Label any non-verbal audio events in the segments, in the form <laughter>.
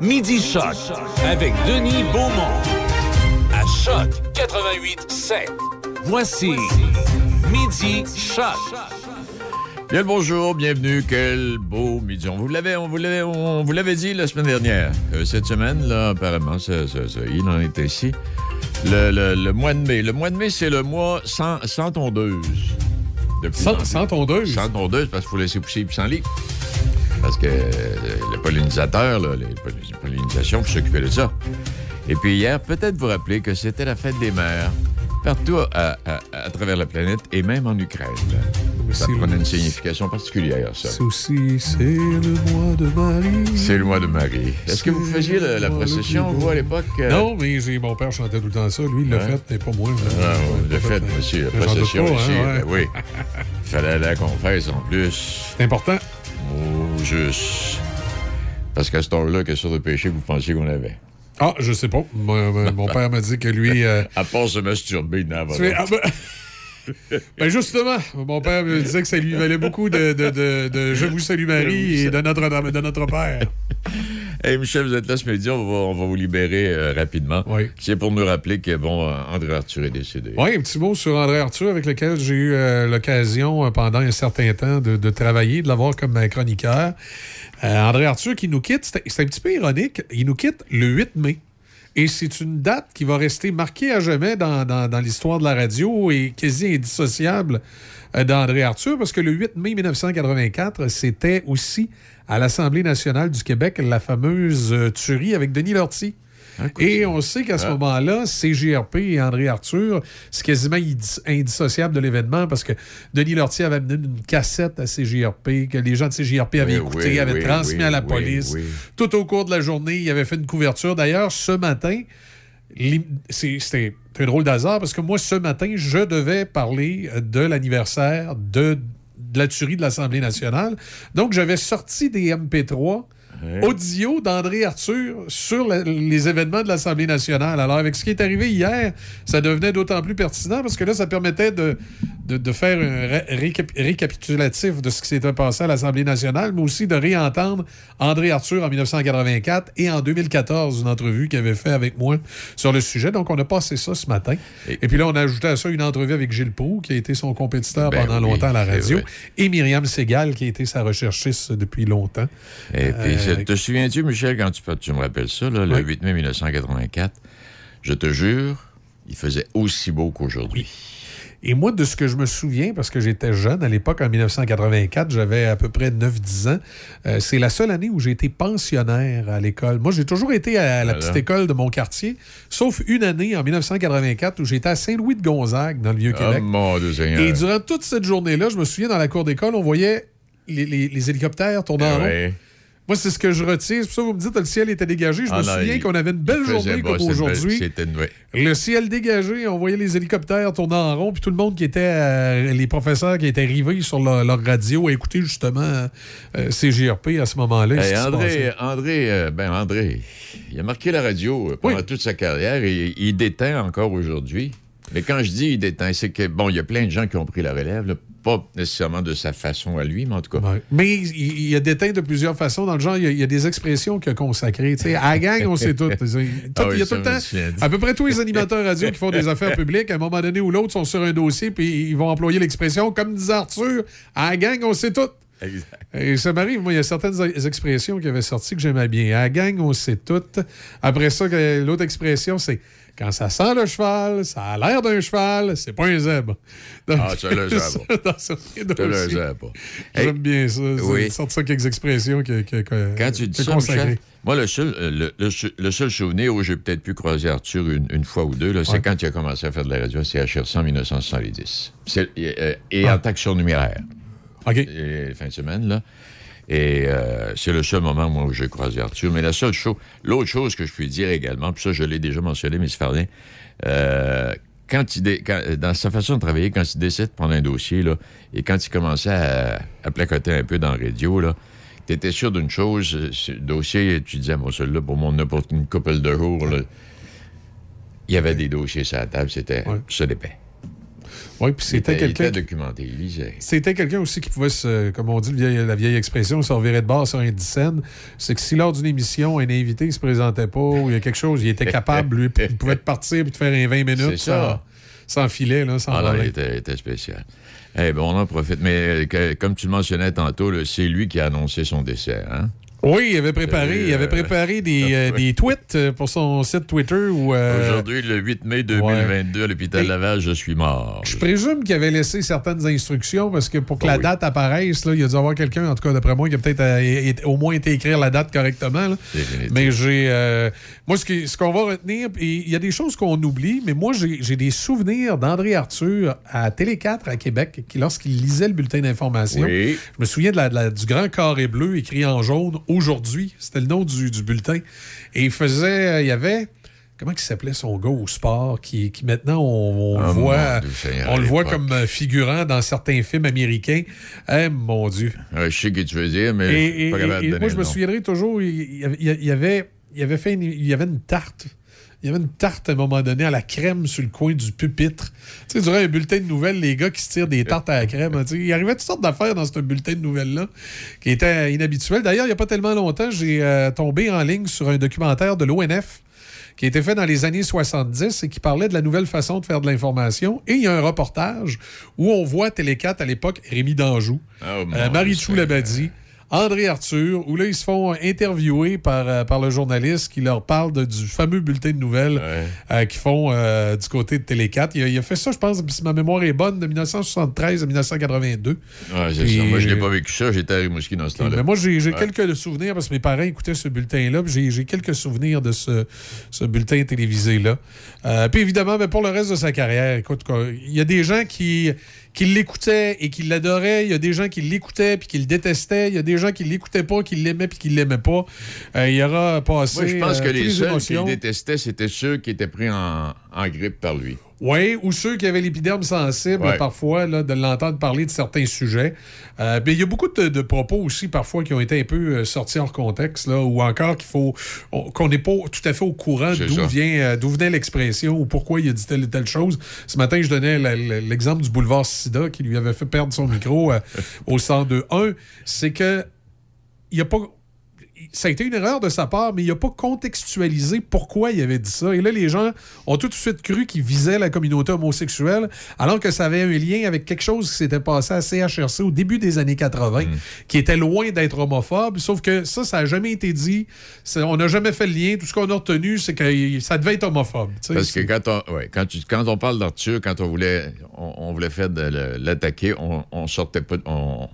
Midi Choc avec Denis Beaumont. À Choc 88 7. Voici Midi Choc. Bien le bonjour, bienvenue, quel beau midi. On vous l'avait, on vous l'avait, on vous l'avait dit la semaine dernière. Euh, cette semaine, là, apparemment, ça, ça, ça, il en est ici. Le, le- le mois de mai. Le mois de mai, c'est le mois sans, sans tondeuse. Sans, sans tondeuse? Sans tondeuse, parce qu'il faut laisser pousser puis sans lit. Parce que euh, le pollinisateur, là, les poll- pollinisations, faut s'occuper de ça. Et puis hier, peut-être vous rappeler que c'était la fête des mères partout à, à- à travers la planète et même en Ukraine. Ça prenait une signification particulière, ça. C'est le mois de Marie. C'est le mois de Marie. Est-ce que vous faisiez la, la procession, vous, à l'époque? euh? Non, mais mon père chantait tout le temps ça. Lui, il l'a Ouais. fait, mais pas moi. Ouais, de fait, monsieur, la procession pas, ici, hein, ben oui. Il <laughs> fallait la confesse en plus. C'est important. Oh, juste. Parce qu'à ce temps-là, quelle sorte de péché vous pensiez qu'on avait? Ah, je sais pas. Moi, mon <laughs> père m'a dit que lui... euh, À part se masturber, sais, pas. ah, ben- <laughs> ben justement, mon père me disait que ça lui valait beaucoup de, de- de- de Je vous salue Marie <laughs> et de notre, de notre Père. Hey, Michel, vous êtes là ce midi, on va, on va vous libérer euh, rapidement. Oui. C'est pour nous rappeler que, bon, euh, André Arthur est décédé. Oui, un petit mot sur André Arthur, avec lequel j'ai eu euh, l'occasion euh, pendant un certain temps de, de travailler, de l'avoir comme chroniqueur. André Arthur qui nous quitte, c'est un petit peu ironique, il nous quitte le 8 mai. Et c'est une date qui va rester marquée à jamais dans, dans- dans l'histoire de la radio et quasi indissociable d'André Arthur, parce que le 8 mai 1984, c'était aussi à l'Assemblée nationale du Québec la fameuse euh, tuerie avec Denis Lortie. Et on sait qu'à ce Ah. moment-là, CGRP et André Arthur, c'est quasiment indis- indissociable de l'événement parce que Denis Lortie avait amené une cassette à CGRP, que les gens de CGRP avaient Oui, écouté, oui, avaient oui, transmis à la police. Tout au cours de la journée, il avait fait une couverture. D'ailleurs, ce matin, c'était un drôle d'hasard parce que moi, ce matin, je devais parler de l'anniversaire de, de la tuerie de l'Assemblée nationale. Donc, j'avais sorti des MP3 audio d'André Arthur sur la- les événements de l'Assemblée nationale. Alors, avec ce qui est arrivé hier, ça devenait d'autant plus pertinent parce que là, ça permettait de, de, de faire un ré- récap- récapitulatif de ce qui s'était passé à l'Assemblée nationale, mais aussi de réentendre André Arthur en 1984 et en 2014, une entrevue qu'il avait fait avec moi sur le sujet. Donc, on a passé ça ce matin. Et, Et- puis là, on a ajouté à ça une entrevue avec Gilles Proux, qui a été son compétiteur Ben pendant oui, longtemps à la radio, et Myriam Segal, qui a été sa recherchiste depuis longtemps. Et puis, Te souviens-tu, Michel, quand tu, tu me rappelles ça, là, le Oui. 8 mai 1984, je te jure, il faisait aussi beau qu'aujourd'hui. Et moi, de ce que je me souviens, parce que j'étais jeune à l'époque, en 1984, j'avais à peu près 9-10 ans, euh, c'est la seule année où j'ai été pensionnaire à l'école. Moi, j'ai toujours été à la Voilà. petite école de mon quartier, sauf une année, en 1984, où j'étais à Saint-Louis-de-Gonzague, dans le Oh Vieux-Québec. mon Dieu Seigneur. Et durant toute cette journée-là, je me souviens, dans la cour d'école, on voyait les, les- les hélicoptères tourner en rond. Ouais. Moi, c'est ce que je retiens. C'est pour ça que vous me dites que le ciel était dégagé. Je Ah me non, souviens il- qu'on avait une belle journée beau, comme aujourd'hui. Une... Le ciel dégagé, on voyait les hélicoptères tourner en rond, puis tout le monde qui était, euh, les professeurs qui étaient arrivés sur leur, leur radio à écouter justement euh, CGRP à ce moment-là. Hey, André. André, euh, ben André, il a marqué la radio euh, pendant Oui. toute sa carrière et il déteint encore aujourd'hui. Mais quand je dis il déteint, c'est que, bon, il y a plein de gens qui ont pris la relève, là, pas nécessairement de sa façon à lui, mais en tout cas. Ouais. Mais il, il a déteint de plusieurs façons. Dans le genre, il y a, il y a des expressions qu'il a consacrées. À la gang, on sait tout. <laughs> Tout- Ah oui, il y a tout le temps, à peu près tous les animateurs radio qui font des affaires <laughs> publiques, à un moment donné ou l'autre, sont sur un dossier, puis ils vont employer l'expression, comme disait Arthur, à la gang, on sait tout. Exact. Et ça m'arrive, moi, il y a certaines ex- expressions qui avaient sorti que j'aimais bien. À la gang, on sait tout. Après ça, l'autre expression, c'est quand ça sent le cheval, ça a l'air d'un cheval, c'est pas un zèbre. Donc, Ah, ça, ça te le dossiers. disais pas. Hey, J'aime bien ça. oui. Sortir ça quelques expressions que, que, que- Quand tu dis ça. Michel, moi, le seul, euh, le, le seul- le seul souvenir où j'ai peut-être pu croiser Arthur une, une fois ou deux, c'est quand il a commencé à faire de la radio à CHRC en 1970. C'est- et euh, et Ah. en que surnuméraire. OK. et fin de semaine, là. Et euh, c'est le seul moment, moi, où j'ai croisé Arthur. Mais la seule chose, l'autre chose que je puis dire également, puis ça, je l'ai déjà mentionné, M. Fardin, euh, quand il dé- quand- dans sa façon de travailler, quand il décide de prendre un dossier, là, et quand il commençait à, à placoter un peu dans la radio, là, tu étais sûr d'une chose, euh, ce dossier, tu disais, bon, celui-là, pour mon n'importe une couple de jours, là, il y avait des dossiers sur la table, c'était Ouais. ça d'épais. Oui, puis c'était quelqu'un. Il était documenté, il lisait. C'était quelqu'un aussi qui pouvait se, comme on dit la vieille expression, se revirer de bord sur un dixaine. C'est que si lors d'une émission, un invité ne se présentait pas ou il y a quelque chose, il était capable, lui, il pouvait partir et te faire un 20 minutes sans, sans, filet, là, sans ah, il était, spécial. Eh ben, on en profite. Mais euh, comme tu le mentionnais tantôt, c'est lui qui a annoncé son décès. Hein? Oui, il avait préparé, il avait euh, préparé des, <laughs> euh, des, tweets euh, pour son site Twitter. Aujourd'hui, le 8 mai 2022, à l'hôpital Laval, je suis mort. Je présume qu'il avait laissé certaines instructions parce que pour que ah la date apparaisse, là, il a dû avoir quelqu'un, en tout cas d'après moi, qui a peut-être au moins été écrire la date correctement. Mais j'ai. moi, ce qu'on va retenir, il y a des choses qu'on oublie, mais moi, j'ai des souvenirs d'André Arthur à Télé 4 à Québec, qui, lorsqu'il lisait le bulletin d'information, je me souviens de la, du grand carré bleu écrit en jaune aujourd'hui. C'était le nom du, bulletin. Et il faisait. Euh, il y avait comment il s'appelait son gars au sport, qui, maintenant on, ah, voit, on le voit comme euh, figurant dans certains films américains. Eh, mon Dieu. je sais ce que tu veux dire, mais pas capable de Moi, je me souviendrai toujours, il, y avait, il avait fait il y avait une tarte il y avait une tarte à un moment donné à la crème sur le coin du pupitre. Tu sais, durant un bulletin de nouvelles, les gars qui se tirent des tartes à la crème, hein, il arrivait toutes sortes d'affaires dans ce bulletin de nouvelles-là qui était inhabituel. D'ailleurs, il n'y a pas tellement longtemps, j'ai euh, tombé en ligne sur un documentaire de l'ONF qui a été fait dans les années 70 et qui parlait de la nouvelle façon de faire de l'information. Et il y a un reportage où on voit Télé 4 à l'époque, Rémi Danjou, oh, euh, Marie-Chou Labadie. André Arthur, où là, ils se font interviewer par, euh, par le journaliste qui leur parle du fameux bulletin de nouvelles euh, qu'ils font euh, du côté de Télé 4. Il a, fait ça, je pense, si ma mémoire est bonne, de 1973 à 1982. Ouais, c'est ça. Moi, je n'ai pas vécu ça. J'étais à Rimouski dans ce temps-là. Mais moi, j'ai quelques souvenirs parce que mes parents écoutaient ce bulletin-là. J'ai quelques souvenirs de ce, ce bulletin télévisé-là. puis évidemment, ben, pour le reste de sa carrière, écoute, il y a des gens qui qui l'écoutaient et qui l'adoraient. Il y a des gens qui l'écoutaient puis qui le détestaient. Il y a des gens qui l'écoutaient pas, qui l'aimaient puis qui l'aimaient pas. Euh, il y aura passé. Moi, je pense que euh, les seuls qui le détestaient, c'était ceux qui étaient pris en grippe par lui. Oui, ou ceux qui avaient l'épiderme sensible, parfois, là, de l'entendre parler de certains sujets. Euh, mais il y a beaucoup de, propos aussi, parfois, qui ont été un peu euh, sortis hors contexte, là, ou encore qu'il faut qu'on n'est pas tout à fait au courant d'où vient euh, d'où venait l'expression ou pourquoi il a dit telle ou telle chose. Ce matin, je donnais l'exemple du boulevard Sida qui lui avait fait perdre son micro <laughs> au 102.1. C'est que il n'y a pas ça a été une erreur de sa part, mais il n'a pas contextualisé pourquoi il avait dit ça. Et là, les gens ont tout de suite cru qu'il visait la communauté homosexuelle, alors que ça avait un lien avec quelque chose qui s'était passé à CHRC au début des années 80, mm. qui était loin d'être homophobe. Sauf que ça, ça n'a jamais été dit. On n'a jamais fait le lien. Tout ce qu'on a retenu, c'est que ça devait être homophobe. Parce que quand on, quand, quand on parle d'Arthur, quand on voulait, on, voulait faire l'attaquer, on, on sortait pas. On,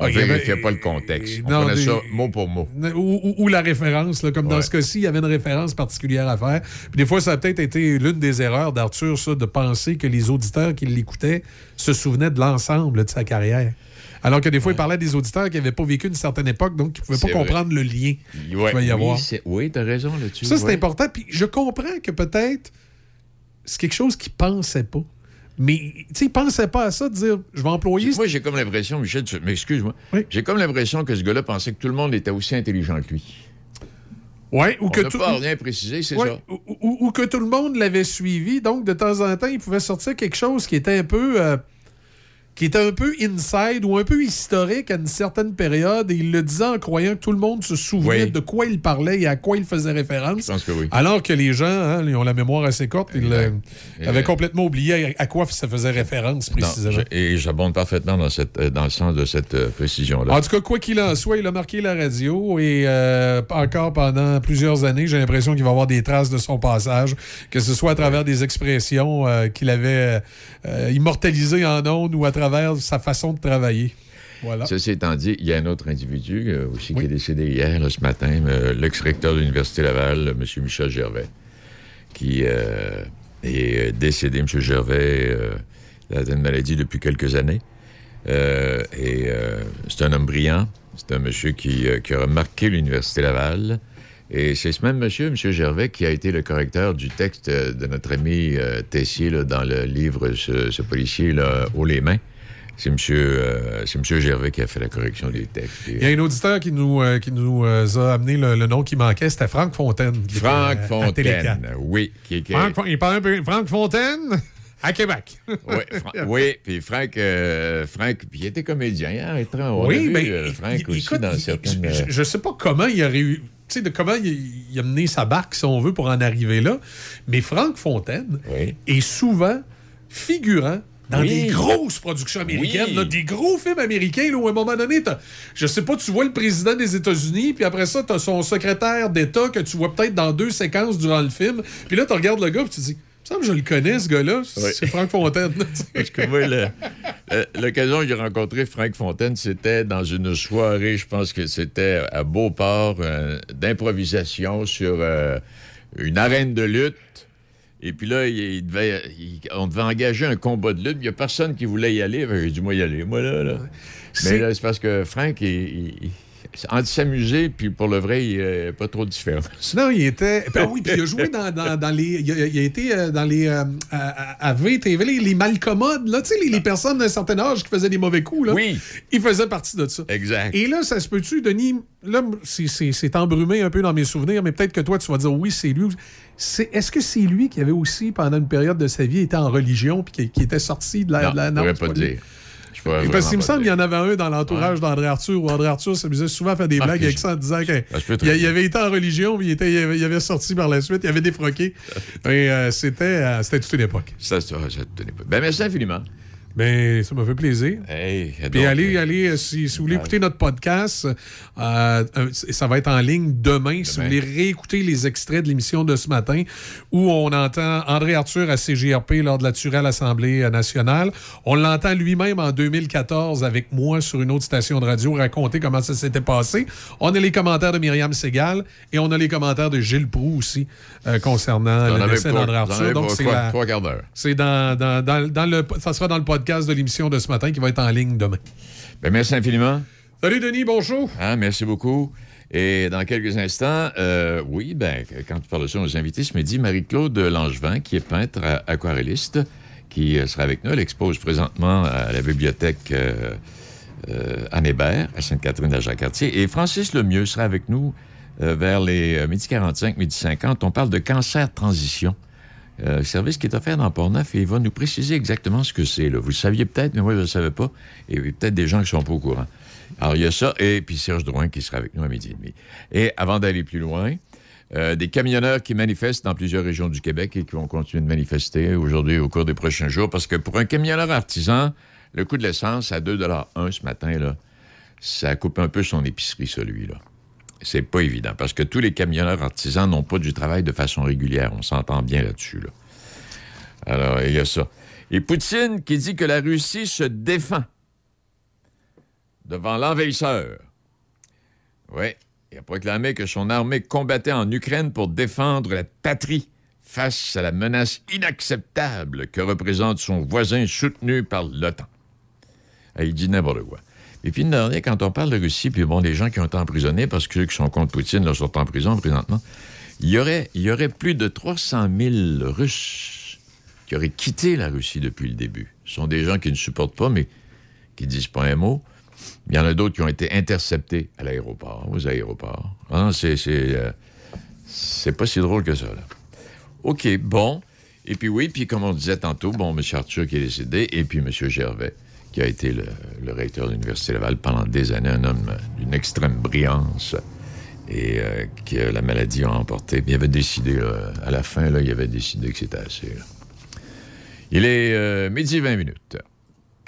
on ne vérifiait pas le contexte. On prenait ça mot pour mot. Ou, la référence, comme dans ce cas-ci, il y avait une référence particulière à faire. Puis des fois, ça a peut-être été l'une des erreurs d'Arthur, ça, de penser que les auditeurs qui l'écoutaient se souvenaient de l'ensemble de sa carrière. Alors que des fois, il parlait des auditeurs qui n'avaient pas vécu une certaine époque, donc qui ne pouvaient pas comprendre le lien qu'il pouvait y avoir. Oui, tu as raison là-dessus. Ça, c'est important. Puis je comprends que peut-être c'est quelque chose qu'il ne pensait pas. Mais, tu sais, il pensait pas à ça, de dire, je vais employer... Moi, j'ai comme l'impression, Michel, mais excuse-moi, j'ai comme l'impression que ce gars-là pensait que tout le monde était aussi intelligent que lui. Ouais, ou On que tout. pas rien précisé, c'est ça. Ou, que tout le monde l'avait suivi, donc de temps en temps, il pouvait sortir quelque chose qui était un peu. Euh, qui était un peu inside ou un peu historique à une certaine période et il le disait en croyant que tout le monde se souvenait de quoi il parlait et à quoi il faisait référence. Je pense que oui. Alors que les gens, hein, ils ont la mémoire assez courte, ils euh, avaient complètement oublié à quoi ça faisait référence précisément. et j'abonde parfaitement dans, cette, euh, dans le sens de cette euh, précision-là. En tout cas, quoi qu'il en soit, il a marqué la radio et encore pendant plusieurs années, j'ai l'impression qu'il va y avoir des traces de son passage, que ce soit à travers des expressions qu'il avait immortalisées en ondes ou à travers sa façon de travailler. Voilà. Ceci étant dit, il y a un autre individu euh, aussi qui est décédé hier, ce matin, euh, l'ex-recteur de l'Université Laval, M. Michel Gervais, qui euh, est décédé, M. Gervais, a une maladie depuis quelques années. et c'est un homme brillant. C'est un monsieur qui, qui a marqué l'Université Laval. Et c'est ce même monsieur, M. Gervais, qui a été le correcteur du texte de notre ami Tessier dans le livre Ce, policier là, haut les mains. C'est M. Euh, monsieur Gervais qui a fait la correction des textes. Il y a un auditeur qui nous, euh, qui nous euh, a amené le, nom qui manquait, c'était Franck Fontaine. Franck Fontaine, oui. Franck, il parle un peu Franck Fontaine? À Québec. oui, Fra- <laughs> oui, puis euh, Frank, puis il était comédien. Hein, on oui, mais euh, Frank il- aussi écoute, dans certaines... je- Je, je sais pas comment il a réussi. Tu sais, de comment il, il a mené sa barque, si on veut, pour en arriver là. Mais Franck Fontaine Oui. est souvent figurant dans Oui. des grosses productions américaines, Oui. là, des gros films américains, là, où à un moment donné, je sais pas, tu vois le président des États-Unis, puis après ça, tu as son secrétaire d'État que tu vois peut-être dans deux séquences durant le film. Puis là, tu regardes le gars, puis tu te dis, semble je le connais, ce gars-là. Oui. C'est Franck Fontaine. Parce que moi, l'occasion où j'ai rencontré Frank Fontaine, c'était dans une soirée, je pense que c'était à Beauport, euh, d'improvisation sur euh, une arène de lutte. Et puis là, il, il devait, il- on devait engager un combat de lutte. Il n'y a personne qui voulait y aller. J'ai dit, moi, y aller, moi, là. là. Mais là, c'est parce que Frank, il, il- il- entre s'amuser, puis pour le vrai, il n'y a pas trop de différence. <laughs> Sinon, il était. Ah oui, puis il a joué dans, dans- dans les. Il a, il a été euh, dans les. euh, à, à VTV, les, les malcommodes, là, tu sais, les, les personnes d'un certain âge qui faisaient des mauvais coups, là. Oui. Il faisait partie de ça. Exact. Et là, ça se peut-tu, Denis? Là, c'est- embrumé un peu dans mes souvenirs, mais peut-être que toi, tu vas dire oui, c'est lui. Est-ce que c'est lui qui avait aussi, pendant une période de sa vie, été en religion puis qui, qui était sorti de la. Non, de la- je ne pas dire. Je Parce qu'il me semble qu'il y en avait un dans l'entourage d'André Arthur, où André Arthur s'amusait souvent à faire des Ah, blagues avec ça en disant qu'il Ah, avait été en religion, puis il, était, il, avait, il avait sorti par la suite, il avait défroqué. <laughs> Et, euh, c'était, euh, c'était toute une époque. Ça, ça, ça te tenait pas. Ben, merci infiniment. Mais ça m'a fait plaisir. Hey, Puis allez, euh, allez, euh, si, si vous voulez écouter notre podcast, euh, ça va être en ligne demain. Si vous voulez réécouter les extraits de l'émission de ce matin, où on entend André Arthur à CGRP lors de la tuerie à l'Assemblée nationale. On l'entend lui-même en 2014 avec moi sur une autre station de radio raconter comment ça s'était passé. On a les commentaires de Myriam Segal et on a les commentaires de Gilles Proux aussi euh, concernant le décès d'André Arthur. Donc, c'est dans, dans, dans le, ça sera dans le podcast de l'émission de ce matin qui va être en ligne demain. Ben, merci infiniment. Salut Denis, bonjour. Hein, merci beaucoup. Et dans quelques instants, euh, oui, ben, quand tu parles de ça, on nous a invités ce midi Marie-Claude Langevin, qui est peintre aquarelliste, qui euh, sera avec nous. Elle expose présentement à la bibliothèque euh, euh, Anne Hébert, à Sainte-Catherine à Jacques-Cartier. Et Francis Lemieux sera avec nous euh, vers les midi 45, midi 50. On parle de cancer transition. Euh, service qui est offert dans Port-Neuf et il va nous préciser exactement ce que c'est. Vous le saviez peut-être, mais moi, je ne le savais pas. Et peut-être des gens qui ne sont pas au courant. Alors, il y a ça, et puis Serge Drouin qui sera avec nous à midi et demi. Et avant d'aller plus loin, euh, des camionneurs qui manifestent dans plusieurs régions du Québec et qui vont continuer de manifester aujourd'hui au cours des prochains jours, parce que pour un camionneur artisan, le coût de l'essence à 2,1 ce matin, là, ça coupe un peu son épicerie, celui-là. C'est pas évident, parce que tous les camionneurs artisans n'ont pas du travail de façon régulière. On s'entend bien là-dessus. Là. Alors, il y a ça. Et Poutine qui dit que la Russie se défend devant l'envahisseur. Oui, il a proclamé que son armée combattait en Ukraine pour défendre la patrie face à la menace inacceptable que représente son voisin soutenu par l'OTAN. Il dit n'importe quoi. Et puis, une dernière, quand on parle de Russie, puis bon, les gens qui ont été emprisonnés, parce que ceux qui sont contre Poutine là, sont en prison présentement, il y aurait, il y aurait plus de 300 000 Russes qui auraient quitté la Russie depuis le début. Ce sont des gens qui ne supportent pas, mais qui disent pas un mot. Il y en a d'autres qui ont été interceptés à l'aéroport, aux aéroports. Non, c'est, euh, c'est pas si drôle que ça, là. OK, bon. Et puis oui, puis comme on disait tantôt, bon, M. Arthur qui est décédé, et puis M. Gervais, qui a été le, recteur de l'Université Laval pendant des années, un homme d'une extrême brillance et euh, que la maladie a emporté. Il avait décidé, là, à la fin, il avait décidé que c'était assez. Il est euh, midi 20 minutes.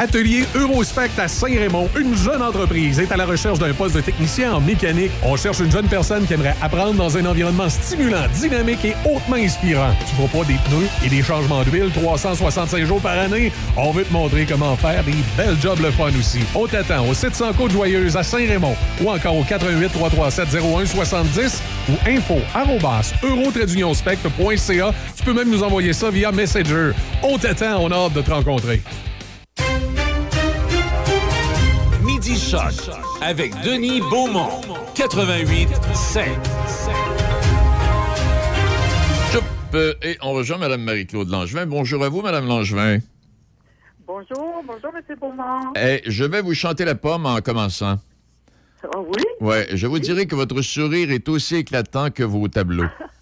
Atelier Eurospect à Saint-Raymond, une jeune entreprise est à la recherche d'un poste de technicien en mécanique. On cherche une jeune personne qui aimerait apprendre dans un environnement stimulant, dynamique et hautement inspirant. Tu vois pas des pneus et des changements d'huile 365 jours par année? On veut te montrer comment faire des belles jobs le fun aussi. On t'attend au 700 Côte-Joyeuse à Saint-Raymond ou encore au 88 337 0170 ou info Tu peux même nous envoyer ça via Messenger. On t'attend, on a hâte de te rencontrer. Midi Choc avec Denis Beaumont, 88 5. Et on rejoint Mme Marie-Claude Langevin. Bonjour à vous, Mme Langevin. Bonjour, bonjour, M. Beaumont. Eh, je vais vous chanter la pomme en commençant. Ah oui? Oui, je vous dirai que votre sourire est aussi éclatant que vos tableaux. <laughs>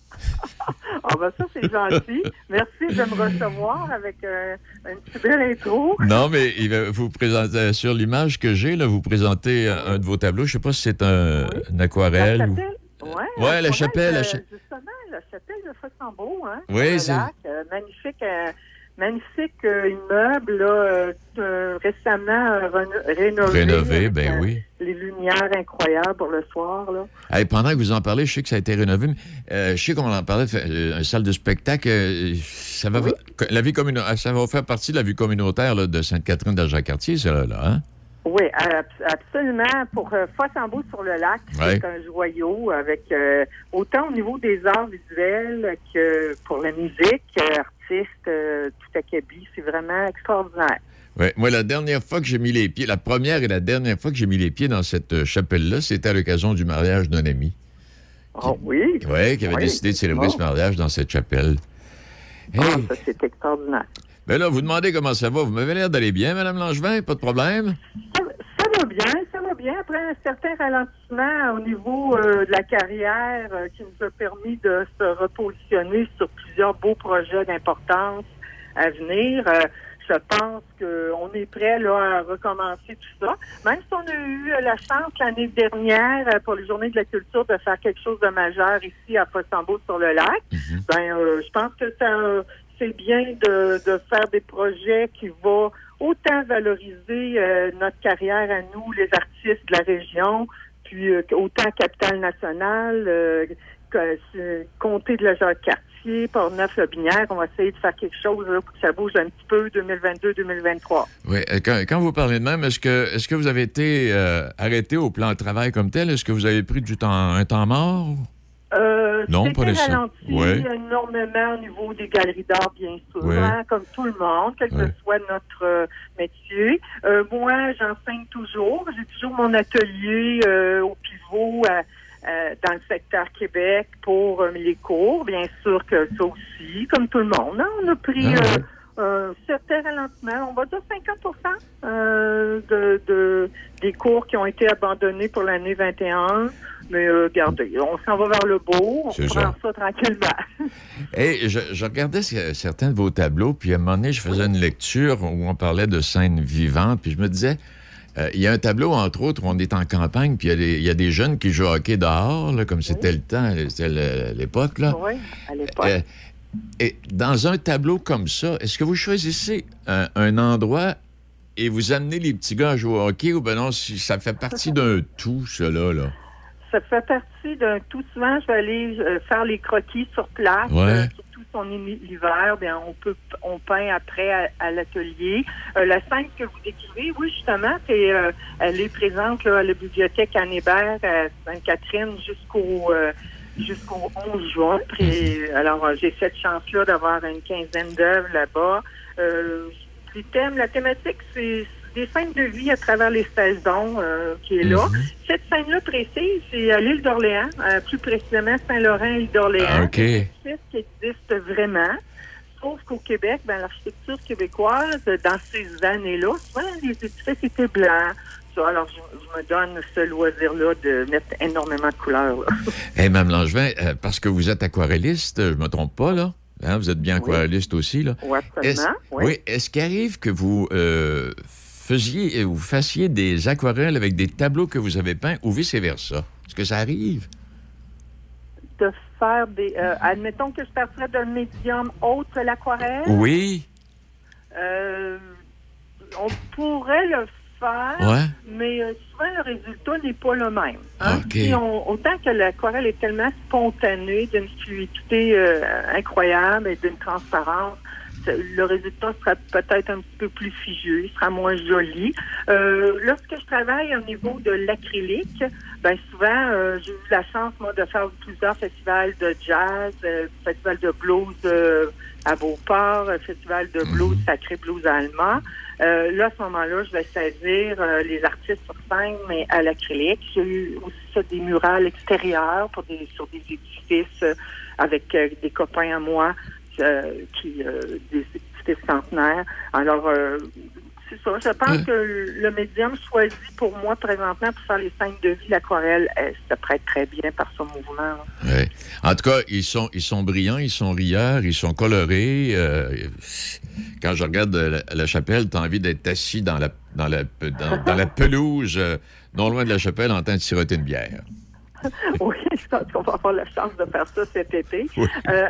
Ah ben ça, c'est gentil. Merci de me recevoir avec euh, une petite belle intro. Non, mais il va vous présenter, sur l'image que j'ai, là, vous présentez un de vos tableaux. Je ne sais pas si c'est un, une aquarelle. La ou- chapelle, ouais, Ouais, la chapelle, la euh, cha- Justement, la chapelle de Fossambeau, hein. Oui, c'est- euh, magnifique, euh, magnifique euh, immeuble, là, euh, récemment rénové. Rénové, ben oui. Les lumières incroyables pour le soir, là. Hey, pendant que vous en parlez, je sais que ça a été rénové, mais euh, je sais qu'on en parlait, euh, une salle de spectacle, ça va, la vie communautaire, ça va faire partie de la vie communautaire là, de Sainte-Catherine d'Argent-Cartier, ça, là, hein? Oui, ab- absolument. Pour Fossambeau sur le lac, Ouais. c'est un joyau avec euh, autant au niveau des arts visuels que pour la musique, artistes, euh, tout. C'est vraiment extraordinaire. Ouais, moi, la dernière fois que j'ai mis les pieds, la première et la dernière fois que j'ai mis les pieds dans cette euh, chapelle-là, c'était à l'occasion du mariage d'un ami. Oh oui? Oui, qui avait Oui, décidé de célébrer bon. ce mariage dans cette chapelle. Ah, Hey, ça, c'est extraordinaire. ben là, vous demandez comment ça va. Vous m'avez l'air d'aller bien, Mme Langevin, pas de problème? Ça, ça va bien, ça va bien. Après un certain ralentissement au niveau euh, de la carrière euh, qui nous a permis de se repositionner sur plusieurs beaux projets d'importance à venir. euh, je pense qu'on est prêt là, à recommencer tout ça. Même si on a eu la chance l'année dernière pour les Journées de la culture de faire quelque chose de majeur ici à Fossambeau sur le lac, ben euh, je pense que ça c'est bien de, de faire des projets qui vont autant valoriser euh, notre carrière à nous, les artistes de la région, puis euh, autant Capitale Nationale, euh, Comté de la Jacques-Cartier, Port-Neuf-Lobinière. On va essayer de faire quelque chose pour que ça bouge un petit peu 2022-2023. Oui. Quand, quand vous parlez de même, est-ce que, est-ce que vous avez été arrêté au plan de travail comme tel? Est-ce que vous avez pris du temps, un temps mort? Euh, Non, pas ralenti Ouais. énormément au niveau des galeries d'art, bien sûr, Ouais. hein, comme tout le monde, quel Ouais. que soit notre euh, métier. Euh, moi, j'enseigne toujours. J'ai toujours mon atelier euh, au pivot à- à- dans le secteur Québec pour euh, les cours. Bien sûr que ça aussi, comme tout le monde. hein, on a pris Ah, euh, un certain ralentissement, on va dire 50 euh, de, de, des cours qui ont été abandonnés pour l'année 21. Mais euh, regardez, on s'en va vers le beau, on prend ça. ça, tranquillement. <laughs> Et je, je regardais ce- certains de vos tableaux, puis à un moment donné, je faisais une lecture où on parlait de scènes vivantes, puis je me disais, euh, il y a un tableau, entre autres, où on est en campagne, puis il y a des- il y, a des jeunes qui jouent au hockey dehors, là, comme c'était le temps, c'était l'époque, là. oui, à l'époque. Euh, et dans un tableau comme ça, est-ce que vous choisissez un, un endroit et vous amenez les petits gars à jouer au hockey ou ben non, si ça fait partie d'un <laughs> tout, cela, là? Ça fait partie d'un tout. Souvent, je vais aller euh, faire les croquis sur place. Ouais. euh, surtout son hi- l'hiver, bien, on peut on peint après à, à l'atelier. Euh, la scène que vous décrivez, oui, justement, c'est elle est présente là, à la bibliothèque Anne Hébert à Sainte-Catherine jusqu'au jusqu'au 11 juin. Puis, alors, j'ai cette chance-là d'avoir une quinzaine d'œuvres là-bas. Les thèmes, la thématique, c'est des scènes de vie à travers les saisons euh, qui est là. Cette scène-là précise, c'est à l'île d'Orléans, euh, plus précisément Saint-Laurent, île d'Orléans. Ah, OK. C'est un qui existe vraiment. Sauf qu'au Québec, ben, l'architecture québécoise, dans ces années-là, souvent les édifices étaient blancs. Alors, je, je me donne ce loisir-là de mettre énormément de couleurs. Hé, <laughs> Mme Langevin, euh, parce que vous êtes aquarelliste, je me trompe pas, là? Hein, vous êtes bien Oui. aquarelliste aussi, là? Oui, absolument. oui. oui. Est-ce qu'il arrive que vous euh, faisiez, vous fassiez des aquarelles avec des tableaux que vous avez peints ou vice-versa? Est-ce que ça arrive? De faire des... euh, admettons que je partirais d'un médium autre que l'aquarelle? Oui. Euh, on pourrait le faire, Ouais. mais euh, souvent le résultat n'est pas le même. hein? On- autant que l'aquarelle est tellement spontanée, d'une fluidité euh, incroyable et d'une transparence, le résultat sera peut-être un petit peu plus figé, il sera moins joli. Euh, lorsque je travaille au niveau de l'acrylique, ben souvent euh, j'ai eu la chance moi de faire plusieurs festivals de jazz, euh, festival de blues à Beauport, festival de blues sacré blues allemand. Là, à ce moment-là, je vais saisir les artistes sur scène, mais à l'acrylique. J'ai eu aussi ça, des murales pour des, sur des édifices avec des copains à moi qui euh, des édifices centenaires. Alors, euh, c'est ça. Je pense Ouais. que le médium choisi pour moi présentement pour faire les scènes de vie, l'aquarelle, elle se prête très bien par son mouvement. Ouais. En tout cas, ils sont, ils sont brillants, ils sont rieurs, ils sont colorés. euh, quand je regarde la, la chapelle, tu as envie d'être assis dans la, dans la, dans, dans la pelouse, euh, non loin de la chapelle, en train de siroter une bière. <laughs> oui, je pense qu'on va avoir la chance de faire ça cet été. Oui. Euh,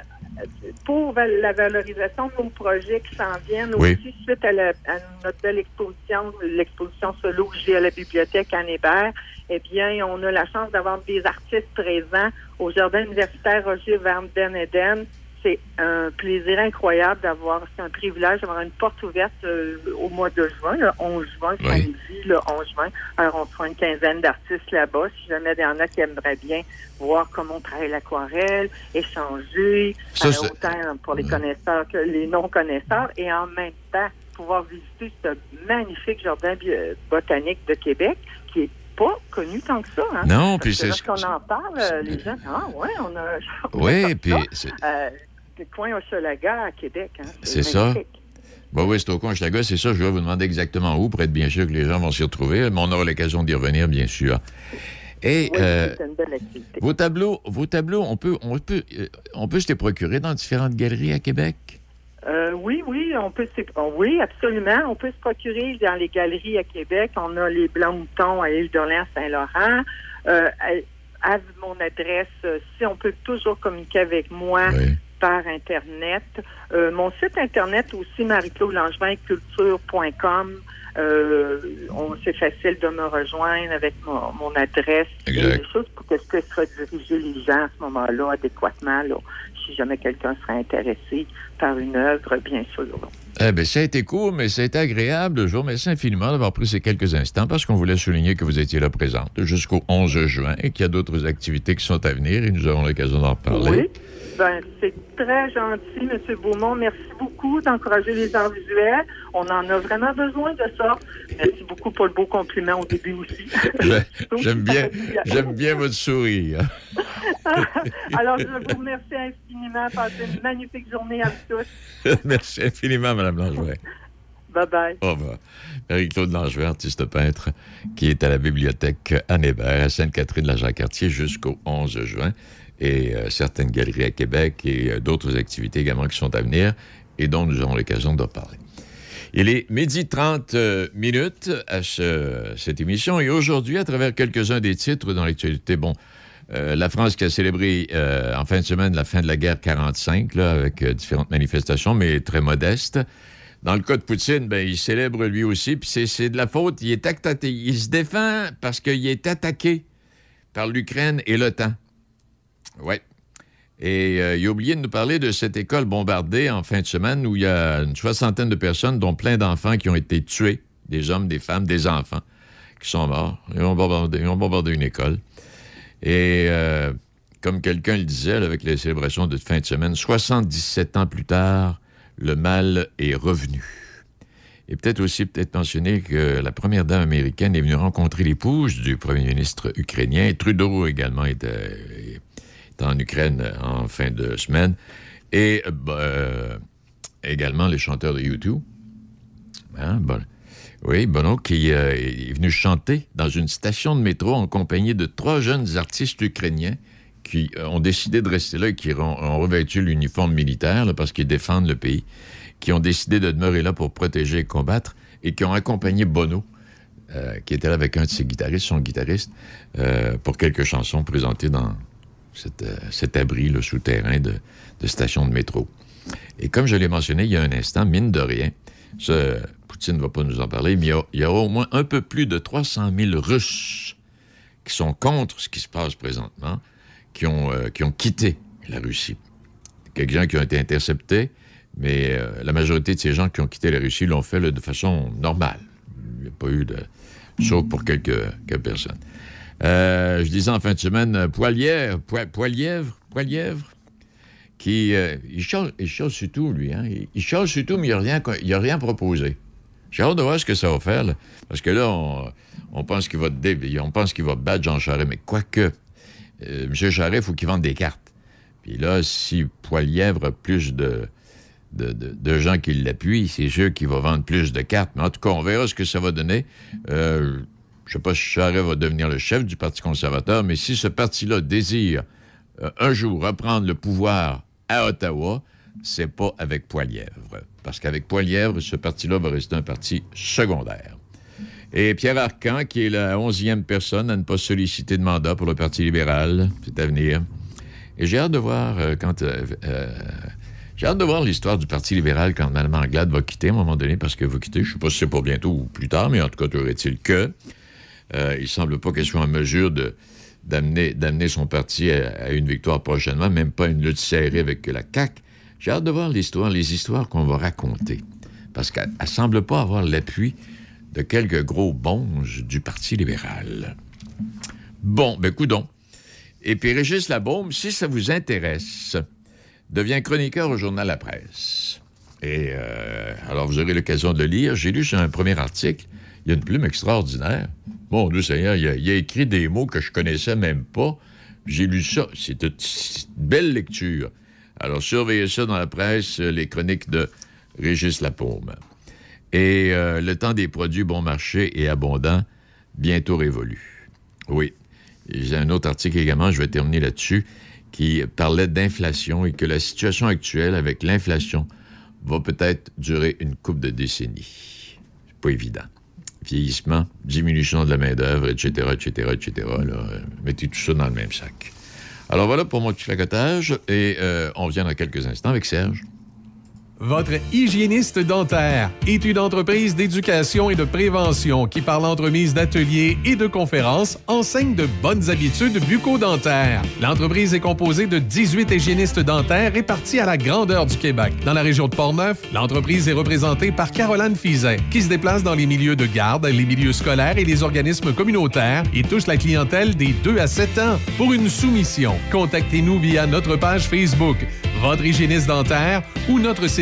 pour la valorisation de nos projets qui s'en viennent Oui. aussi suite à, la- à notre belle exposition, l'exposition solo que j'ai à la bibliothèque Anne Hébert, eh bien, on a la chance d'avoir des artistes présents au jardin universitaire Roger Van Den Eden. C'est un plaisir incroyable d'avoir, c'est un privilège d'avoir une porte ouverte euh, au mois de juin, le 11 juin, Oui. samedi, le 11 juin. Alors, on sera une quinzaine d'artistes là-bas. Si jamais il y en a qui aimeraient bien voir comment on travaille l'aquarelle, échanger, Ça, euh, autant pour les connaisseurs que les non-connaisseurs, et en même temps pouvoir visiter ce magnifique jardin botanique de Québec, qui est pas connu tant que ça. Hein? Non, puis c'est... Lorsqu'on en parle, euh, les gens, ah ouais, on a... Oui, puis. Euh, le coin Hochelaga à Québec. Hein? C'est ça. Bah oui, c'est au coin Hochelaga, c'est ça. Je vais vous demander exactement où pour être bien sûr que les gens vont s'y retrouver, mais on aura l'occasion d'y revenir, bien sûr. Et Oui, euh, une belle activité. vos tableaux, vos tableaux, on peut, on peut, euh, on peut se les procurer dans différentes galeries à Québec? Euh, oui, oui, on peut oh, oui, absolument. On peut se procurer dans les galeries à Québec. On a les Blancs Moutons à Île-d'Orléans, Saint-Laurent. Euh, à, à mon adresse, si on peut toujours communiquer avec moi Oui. Par Internet. Euh, mon site Internet aussi, marie-claude Langevin, culture.com. Euh, c'est facile de me rejoindre avec mon, mon adresse. Exact. Des choses pour que je puisse rediriger les gens à ce moment-là adéquatement, là, si jamais quelqu'un serait intéressé par une œuvre, bien sûr. Eh bien, ça a été court, mais ça a été agréable. Je vous remercie infiniment d'avoir pris ces quelques instants parce qu'on voulait souligner que vous étiez là présente jusqu'au 11 juin et qu'il y a d'autres activités qui sont à venir et nous aurons l'occasion d'en reparler. Oui. Ben, c'est très gentil, M. Beaumont. Merci beaucoup d'encourager les arts visuels. On en a vraiment besoin de ça. Merci beaucoup pour le beau compliment au début aussi. <laughs> Je- J'aime bien, j'aime bien votre sourire. <laughs> Alors, je vous remercie infiniment. Passez une magnifique journée à vous tous. <laughs> Merci infiniment, Mme Langevin. Bye-bye. Au revoir. Marie-Claude Langevin, artiste peintre, qui est à la bibliothèque Anne Hébert, à Sainte-Catherine-la-Jacques-Cartier jusqu'au 11 juin. Et euh, certaines galeries à Québec et euh, d'autres activités également qui sont à venir et dont nous aurons l'occasion de reparler. Il est midi 30 euh, minutes à ce- cette émission et aujourd'hui, à travers quelques-uns des titres dans l'actualité, bon, la France qui a célébré en fin de semaine la fin de la guerre 45, là, avec différentes manifestations, mais très modestes. Dans le cas de Poutine, ben, il célèbre lui aussi, puis c'est- de la faute. Il est. Il se défend parce qu'il est attaqué par l'Ukraine et l'OTAN. Oui. Et euh, il a oublié de nous parler de cette école bombardée en fin de semaine où il y a une soixantaine de personnes, dont plein d'enfants qui ont été tués, des hommes, des femmes, des enfants, qui sont morts. Ils ont bombardé, ont bombardé une école. Et euh, comme quelqu'un le disait avec les célébrations de fin de semaine, 77 ans plus tard, le mal est revenu. Et peut-être aussi peut-être mentionner que la première dame américaine est venue rencontrer l'épouse du premier ministre ukrainien. Trudeau également était en Ukraine en fin de semaine. Et euh, également les chanteurs de YouTube. Hein, bon. Oui, Bono qui euh, est venu chanter dans une station de métro en compagnie de trois jeunes artistes ukrainiens qui euh, ont décidé de rester là et qui ont, revêtu l'uniforme militaire parce qu'ils défendent le pays, qui ont décidé de demeurer là pour protéger et combattre et qui ont accompagné Bono, euh, qui était là avec un de ses guitaristes, son guitariste, euh, pour quelques chansons présentées dans cet, euh, cet abri là, souterrain de, de station de métro. Et comme je l'ai mentionné il y a un instant, mine de rien, Ça, Poutine ne va pas nous en parler, mais il y, a, au moins un peu plus de 300 000 Russes qui sont contre ce qui se passe présentement, qui ont, euh, qui ont quitté la Russie. Quelques gens qui ont été interceptés, mais euh, la majorité de ces gens qui ont quitté la Russie l'ont fait de façon normale. Il n'y a pas eu de... Sauf pour quelques, quelques personnes. Euh, je disais en fin de semaine, euh, Poilièvre, Poi- Poilièvre, Poilièvre, qui... euh, il, charge, il sur tout, lui. Hein? Il, charge sur tout, mais il n'a rien, a rien proposé. J'ai hâte de voir ce que ça va faire, là. parce que là, on, pense qu'il va, on pense qu'il va battre Jean Charest, mais quoique, euh, M. Charest, il faut qu'il vende des cartes. Puis là, si Poilièvre a plus de, de, gens qui l'appuient, c'est sûr qu'il va vendre plus de cartes. Mais en tout cas, on verra ce que ça va donner. Je ne sais pas si Charest va devenir le chef du Parti conservateur, mais si ce parti-là désire euh, un jour reprendre le pouvoir à Ottawa, c'est pas avec Poilièvre. Parce qu'avec Poilièvre, ce parti-là va rester un parti secondaire. Et Pierre Arcan, qui est la onzième personne à ne pas solliciter de mandat pour le Parti libéral, c'est à venir. Et j'ai hâte de voir euh, quand. euh, j'ai hâte de voir l'histoire du Parti libéral quand Mme Anglade va quitter à un moment donné, parce qu'elle va quitter. Je ne sais pas si c'est pour bientôt ou plus tard, mais en tout cas, est-il que. Euh, il semble pas qu'elle soit en mesure de d'amener son parti à, une victoire prochainement, même pas une lutte serrée avec la CAQ. J'ai hâte de voir l'histoire, les histoires qu'on va raconter. Parce qu'elle semble pas avoir l'appui de quelques gros bonges du Parti libéral. Bon, ben coudon. Et puis Régis Labaume, si ça vous intéresse, devient chroniqueur au journal La Presse. Et euh, alors, vous aurez l'occasion de le lire. J'ai lu sur un premier article, il y a une plume extraordinaire. Mon Dieu Seigneur, il a, il a écrit des mots que je connaissais même pas. J'ai lu ça. C'est une, belle lecture. Alors, surveillez ça dans la presse, euh, les chroniques de Régis Lapaume. Et euh, le temps des produits bon marché et abondants, bientôt révolu. Oui. J'ai un autre article également, je vais terminer là-dessus, qui parlait d'inflation et que la situation actuelle avec l'inflation va peut-être durer une couple de décennies. C'est pas évident. Vieillissement, diminution de la main-d'œuvre, etc., etc., etc. Là, euh, mettez tout ça dans le même sac. Alors voilà pour mon petit flacotage et euh, on vient dans quelques instants avec Serge. Votre hygiéniste dentaire est une entreprise d'éducation et de prévention qui, par l'entremise d'ateliers et de conférences, enseigne de bonnes habitudes bucco-dentaires. L'entreprise est composée de 18 hygiénistes dentaires répartis à la grandeur du Québec. Dans la région de Portneuf, l'entreprise est représentée par Caroline Fizet, qui se déplace dans les milieux de garde, les milieux scolaires et les organismes communautaires et touche la clientèle des 2 à 7 ans. Pour une soumission, contactez-nous via notre page Facebook votre hygiéniste dentaire ou notre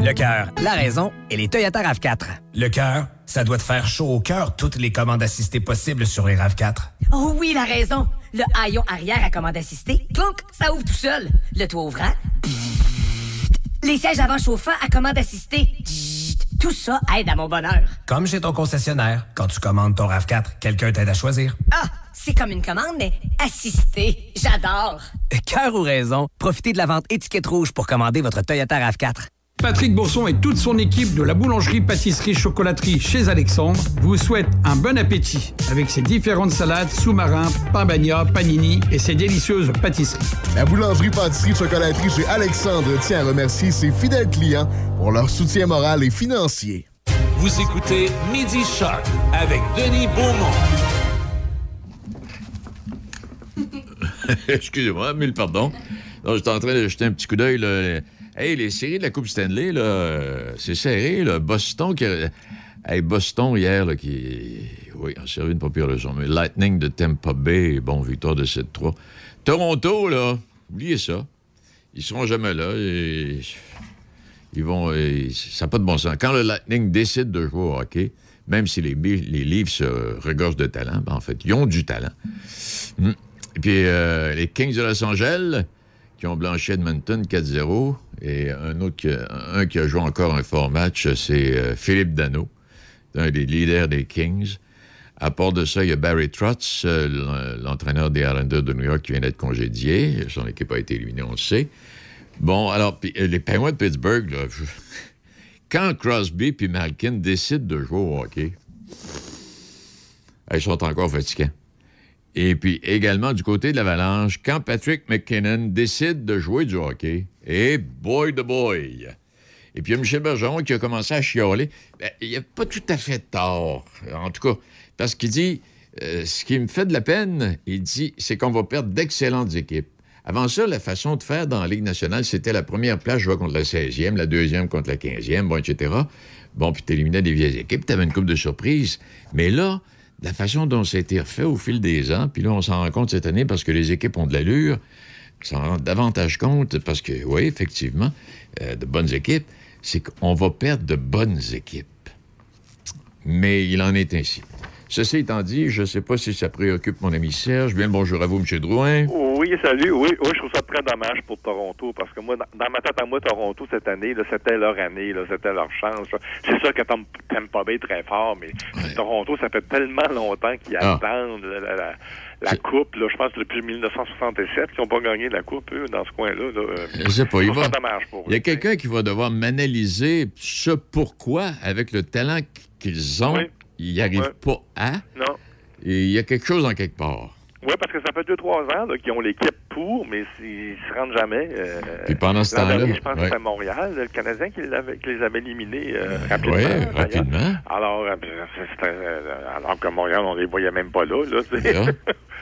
Le cœur, la raison et les Toyota RAV4. Le cœur, ça doit te faire chaud au cœur toutes les commandes assistées possibles sur les RAV4. Oh oui, la raison. Le haillon arrière à commande assistée, clonk, ça ouvre tout seul. Le toit ouvrant, les sièges avant chauffants à commande assistée, tout ça aide à mon bonheur. Comme chez ton concessionnaire, quand tu commandes ton RAV4, quelqu'un t'aide à choisir. Ah, c'est comme une commande, mais assistée. J'adore. Cœur ou raison, profitez de la vente étiquette rouge pour commander votre Toyota RAV4. Patrick Bourson et toute son équipe de la boulangerie pâtisserie chocolaterie chez Alexandre vous souhaitent un bon appétit avec ses différentes salades, sous-marins, pain bagna, panini et ses délicieuses pâtisseries. La boulangerie pâtisserie chocolaterie chez Alexandre tient à remercier ses fidèles clients pour leur soutien moral et financier. Vous écoutez Midi Shark avec Denis Beaumont. <laughs> Excusez-moi, mille pardon. Non, J'étais en train de jeter un petit coup d'œil. Hey, les séries de la Coupe Stanley, là, euh, c'est serré. Là. Boston, qui hey, Boston hier, là, qui oui, a servi une pas pire leçon. Mais Lightning de Tampa Bay, bon, victoire de 7-3. Toronto, là, oubliez ça. Ils seront jamais là. Ils vont. ça n'a pas de bon sens. Quand le Lightning décide de jouer au hockey, même si les, les livres se regorgent de talent, ben, en fait, ils ont du talent. Hmm. Et puis, euh, les Kings de Los Angeles, qui ont blanchi Edmonton 4-0, et un autre, qui un qui a joué encore un fort match, c'est euh, Philippe Dano. Un des leaders des Kings. À part de ça, il y a Barry Trotz, euh, l'en- l'entraîneur des Islanders de New York, qui vient d'être congédié. Son équipe a été éliminée, on le sait. Bon, alors, euh, les Penguins de Pittsburgh, là, <laughs> quand Crosby puis Malkin décident de jouer au hockey, ils sont encore fatigants. Et puis également du côté de l'Avalanche, quand Patrick McKinnon décide de jouer du hockey, et boy de boy! Et puis il y a Michel Bergeron qui a commencé à chialer. Ben, il n'a pas tout à fait tort, en tout cas, parce qu'il dit, euh, ce qui me fait de la peine, il dit, c'est qu'on va perdre d'excellentes équipes. Avant ça, la façon de faire dans la Ligue nationale, c'était la première place jouer contre la 16e, la deuxième contre la 15e, bon, etc. Bon, puis tu éliminais des vieilles équipes, tu avais une coupe de surprise. Mais là, la façon dont été refait au fil des ans, puis là, on s'en rend compte cette année parce que les équipes ont de l'allure, on s'en rend davantage compte parce que, oui, effectivement, euh, de bonnes équipes, c'est qu'on va perdre de bonnes équipes. Mais il en est ainsi. Ceci étant dit, je ne sais pas si ça préoccupe mon ami Serge. Bien bonjour à vous, M. Drouin. Oui, salut. Oui, oui, je trouve ça très dommage pour Toronto parce que moi, dans, ma tête à moi, Toronto, cette année, c'était leur année, c'était leur chance. C'est sûr que Tom pas Bay est très fort, mais Toronto, ça fait tellement longtemps qu'ils Ah. attendent la, la- la- la coupe. Là, je pense que depuis 1967 qu'ils n'ont pas gagné la coupe, eux, dans ce coin-là. Là. Je sais pas, il va- pour Il y a quelqu'un qui va devoir m'analyser ce pourquoi, avec le talent qu'ils ont, ils n'y arrivent pas à. Non. Et il y a quelque chose en quelque part. Oui, parce que ça fait deux, trois ans qu'ils ont l'équipe pour, mais ils se rendent jamais. euh, Puis pendant ce temps-là, je pense ouais. que c'était Montréal, le Canadien qui, les avait éliminés euh, rapidement. Oui, rapidement. Alors, euh, alors que Montréal, on les voyait même pas là. là <laughs>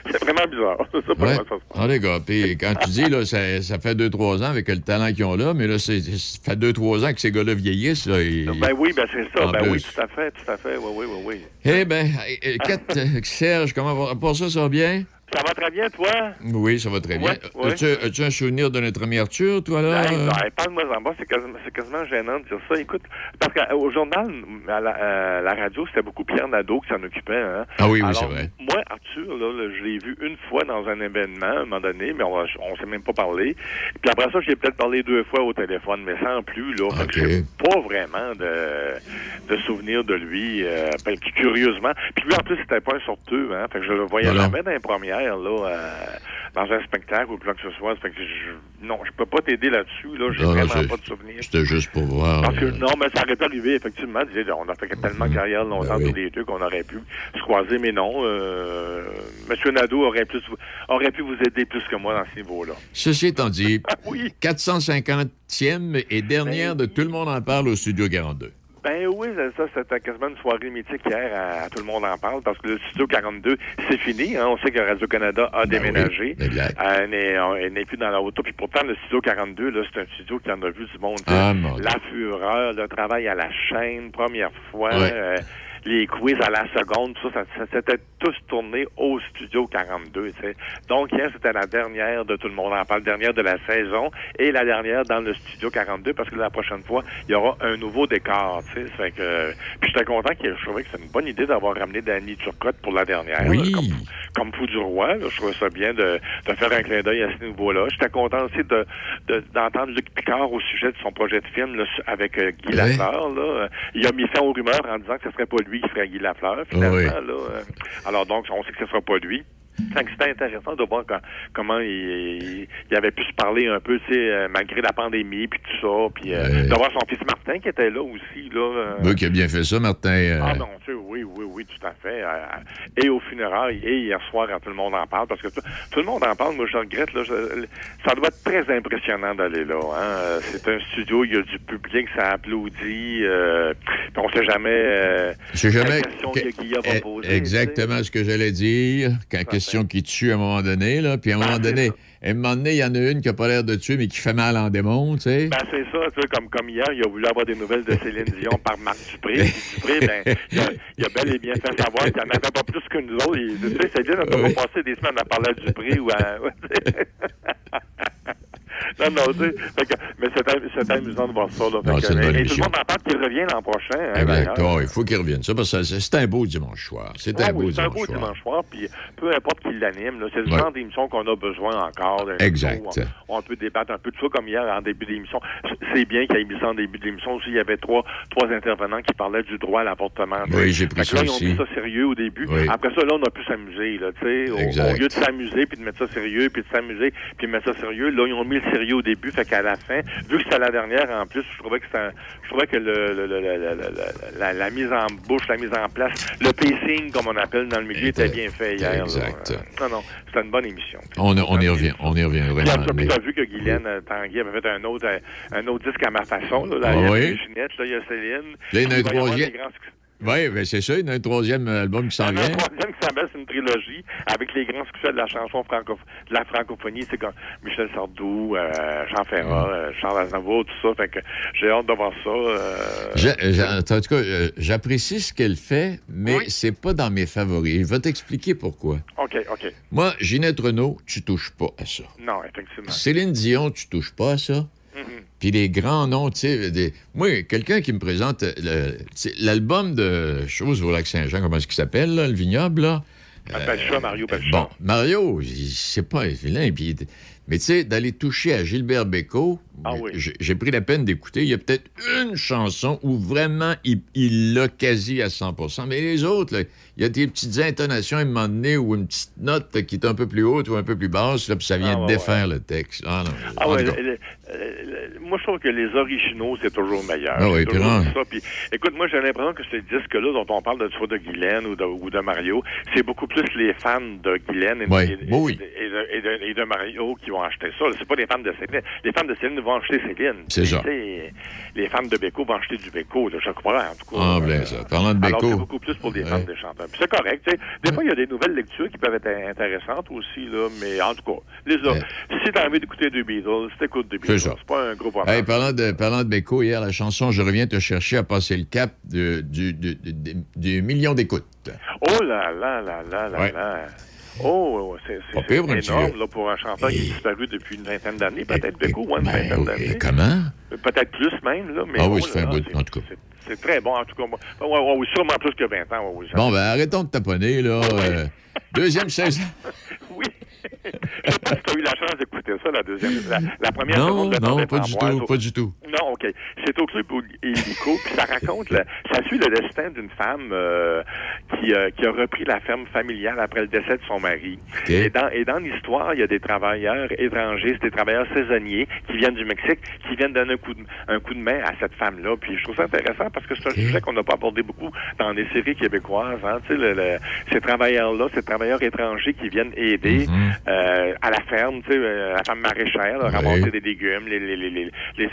c'est, <laughs> c'est vraiment bizarre. <laughs> Sais pas Ouais. ça se passe. Ah, les gars, puis quand tu dis, là, ça, ça fait deux, trois ans avec le talent qu'ils ont là, mais là, c'est, ça fait deux, trois ans que ces gars-là vieillissent. Là, et- Ben oui, ben c'est ça. En Ben oui, plus. tout à fait, tout à fait. Oui, oui, oui, oui. Eh bien, Kat, euh, Serge, comment va? Pour ça, ça va bien? Ça va très bien, toi? Oui, ça va très bien. As-tu, as-tu un souvenir de notre ami Arthur, toi, là? Hey, Euh, ben, Parle-moi en bas, c'est quasiment, gênant de dire ça. Écoute, parce qu'au journal, à la, à la radio, c'était beaucoup Pierre Nadeau qui s'en occupait. Hein? Ah oui, oui, c'est vrai. Moi, Arthur, là, là, je l'ai vu une fois dans un événement, à un moment donné, mais on ne s'est même pas parlé. Puis après ça, j'ai peut-être parlé deux fois au téléphone, mais sans plus. Là, j'ai pas vraiment de, de souvenirs de lui. Euh, ben, puis curieusement. Puis lui, en plus, c'était pas un sorteux. Hein? Fait que je le voyais Voilà. jamais dans les premières, là, euh, dans un spectacle ou quoi que ce soit. Fait que je, non, je peux pas t'aider là-dessus. Là, j'ai vraiment pas de souvenirs. C'était juste pour voir. Parce que euh, non, mais ça aurait pu arriver, effectivement. On a fait tellement de carrière longtemps Ben oui. tous les deux qu'on aurait pu se croiser, mais non. Euh, Monsieur Nadeau aurait, plus, aurait pu vous aider plus que moi dans ce niveau-là. Ceci étant dit, Ah <laughs> oui. 450e et dernière de Tout le monde en parle au Studio 42. Ben oui, c'est ça, c'était quasiment une soirée mythique hier, à, à tout le monde en parle, parce que le Studio 42, c'est fini. Hein, on sait que Radio-Canada a déménagé. Ben exact. Euh, elle n'est- plus dans la auto. Puis pourtant, le Studio 42, là, c'est un studio qui en a vu du monde. Ah, la fureur, le travail à la chaîne, première fois, Ouais. euh, les quiz à la seconde, tout ça, ça, ça s'était tous tourné au Studio 42. tu sais. Donc hier, c'était la dernière de tout le monde en parle, dernière de la saison et la dernière dans le Studio 42 parce que la prochaine fois, il y aura un nouveau décor. Tu sais. Fait que, puis j'étais content qu'il je trouvais que c'est une bonne idée d'avoir ramené Danny Turcotte pour la dernière. Oui. là, comme, comme fou du roi. là. je trouvais ça bien de, de faire un clin d'œil à ce niveau-là. J'étais content aussi de, de- d'entendre Luc Picard au sujet de son projet de film là, avec euh, Guy. Lafleur. Là. Il a mis fin aux rumeurs en disant que ce serait pas lui qui ferait Guy Lafleur, finalement. Oui. Là, euh. Alors donc, on sait que ce sera pas lui. <laughs> C'était intéressant de voir quand- comment il, il, il avait pu se parler un peu, tu sais, euh, malgré la pandémie, puis tout ça, puis euh, de voir son fils Martin qui était là aussi, là. euh, qui a bien fait ça, Martin. euh, ah non, tu sais, oui, oui, oui, tout à fait. Euh, et au funérailles, et hier soir, quand tout le monde en parle, parce que tout, tout le monde en parle, moi je regrette, là, je- ça doit être très impressionnant d'aller là. Hein. C'est un studio, il y a du public, ça applaudit, euh, on sait jamais... Euh, Je sais jamais. que- va eh, poser, exactement ce que j'allais dire. Quand question qui tue à un moment donné, là. Puis à un moment donné, à un moment donné, il y en a une qui a pas l'air de tuer, mais qui fait mal en démon, tu sais. Ben, c'est ça, tu sais, comme, comme hier, il a voulu avoir des nouvelles de Céline Dion par Marc Dupré. Dupré, <laughs> ben, il a, il a bel et bien fait savoir qu'il n'y en avait pas plus que nous autres. Il- Tu sais, c'est bien, on va passer des semaines à parler à Dupré ou à... <laughs> <laughs> Non, non, tu sais, que- mais c'est am- c'est amusant de voir ça. Là. Non, que- une bonne et tout le monde en parle qu'il revient l'an prochain. hein, Exact. d'ailleurs. Oh, il faut qu'il revienne. Ça, parce que c'est un beau dimanche soir. C'est Ah un beau c'est un dimanche beau soir. dimanche soir, puis peu importe qui l'anime, c'est le Ouais. genre d'émission qu'on a besoin encore. Exact. On, on peut débattre un peu de ça, comme hier en début d'émission. C'est bien qu'il y ait mis ça en début d'émission aussi. Il y avait trois, trois intervenants qui parlaient du droit à l'avortement. Oui, j'ai pris ça là, ils ont aussi. mis ça sérieux au début. Oui. Après ça, là, on a pu s'amuser. Au, au lieu de s'amuser, puis de mettre ça sérieux, puis de s'amuser, puis de mettre ça sérieux, là, ils ont mis le sérieux au début, fait qu'à la fin, vu que c'était la dernière, en plus, je trouvais que je trouvais que le, le- le- le- le- le- la, la mise en bouche, la mise en place, le pacing, comme on appelle dans le milieu, était bien fait hier. là. Exact. Euh, Non, non, c'était une bonne émission. On, on y revient. On y revient vraiment. tu as vu que Guylaine euh, Tanguy avait fait un autre, euh, un autre disque à ma façon. Là, là, Ah a oui? Ginette, là, il y a Céline. Là, il y en a un troisième. Oui, ben c'est ça. Il y a un troisième album qui s'en Un vient. troisième qui s'appelle, c'est une trilogie avec les grands succès de la chanson franco de la francophonie. C'est comme Michel Sardou, euh, Jean Ferrat, euh, Charles Aznavour, tout ça. Fait que j'ai hâte de voir ça. euh, en tout cas, euh, j'apprécie ce qu'elle fait, mais c'est pas dans mes favoris. Je vais t'expliquer pourquoi. OK, OK. Moi, Ginette Renault, tu touches pas à ça. Non, effectivement. Céline Dion, tu touches pas à ça. Puis les grands noms, tu sais, des- moi, quelqu'un qui me présente euh, l'album de Chose au Lac-Saint-Jean, comment est-ce qu'il s'appelle, là, le vignoble, là? Belchat, Mario Belchat. Bon, Mario, c'est pas un vilain. Puis, mais tu sais, d'aller toucher à Gilbert Bécaud, Ah j'ai j'ai pris la peine d'écouter. Il y a peut-être une chanson où vraiment il l'a quasi à 100% Mais les autres, là, il y a des petites intonations à un moment donné ou une petite note là, qui est un peu plus haute ou un peu plus basse, là, puis ça vient Ah, ouais, défaire le texte. Ah, non, Ah ouais, le- le- moi je trouve que les originaux c'est toujours meilleur. Ah oui, toujours ça. Puis, écoute, moi j'ai l'impression que ce disque-là dont on parle de soit de Guylaine ou de, ou de Mario, c'est beaucoup plus les fans de Guylaine et, Oui, et- et- oui. et de, de Mario qui vont acheter ça. C'est pas les fans de Céline. Les fans de Céline vont acheter Céline. C'est ça. Les fans de Beko vont acheter du Beko, là, je crois, en tout cas. Ah, ben, ça. Parlant de Beko. c'est beaucoup plus pour les Ouais. fans des chanteurs. C'est correct. tu sais. Des fois, il y a des nouvelles lectures qui peuvent être intéressantes aussi, là, mais en tout cas, les autres. Si t'as envie d'écouter deux Beatles, t'écoutes C'est Beatles. C'est pas un gros problème. Hey, parlant de, parlant de Beko, hier, la chanson Je reviens te chercher a passé le cap de- du, du, du- du- du million d'écoutes. Oh là là là là là Ouais. là. Oh, c'est énorme là, pour un chanteur qui a disparu depuis une vingtaine d'années, peut-être Beko, ou une Ben, vingtaine et d'années. comment? Peut-être plus même, là. Mais Ah oui, oh fait là un bout, de- en tout cas. c'est- très bon, en tout cas. Moi, ouais, ouais, oui, sûrement plus que 20 ans. ouais, oui, Bon, ben arrêtons de taponner, là. <laughs> Euh, deuxième saison. <laughs> Oui. <laughs> Je sais pas si tu as eu la chance d'écouter ça, la deuxième. La, la première Non, seconde de non, pas du tout, pas du tout. Non, OK. C'est au club hélico, puis ça raconte, le- ça suit le destin d'une femme euh, qui, euh, qui a repris la ferme familiale après le décès de son mari. Et dans, et dans l'histoire, il y a des travailleurs étrangers, c'est des travailleurs saisonniers qui viennent du Mexique, qui viennent donner un coup de, un coup de main à cette femme-là. Puis je trouve ça intéressant parce que c'est un sujet qu'on n'a pas abordé beaucoup dans les séries québécoises. Hein. Tu sais, le- le- ces travailleurs-là, ces travailleurs étrangers qui viennent aider Mhm. euh, à la ferme, tu sais, euh, la femme maraîchère, là, Oui. ramasser des légumes, les, les, les, les, les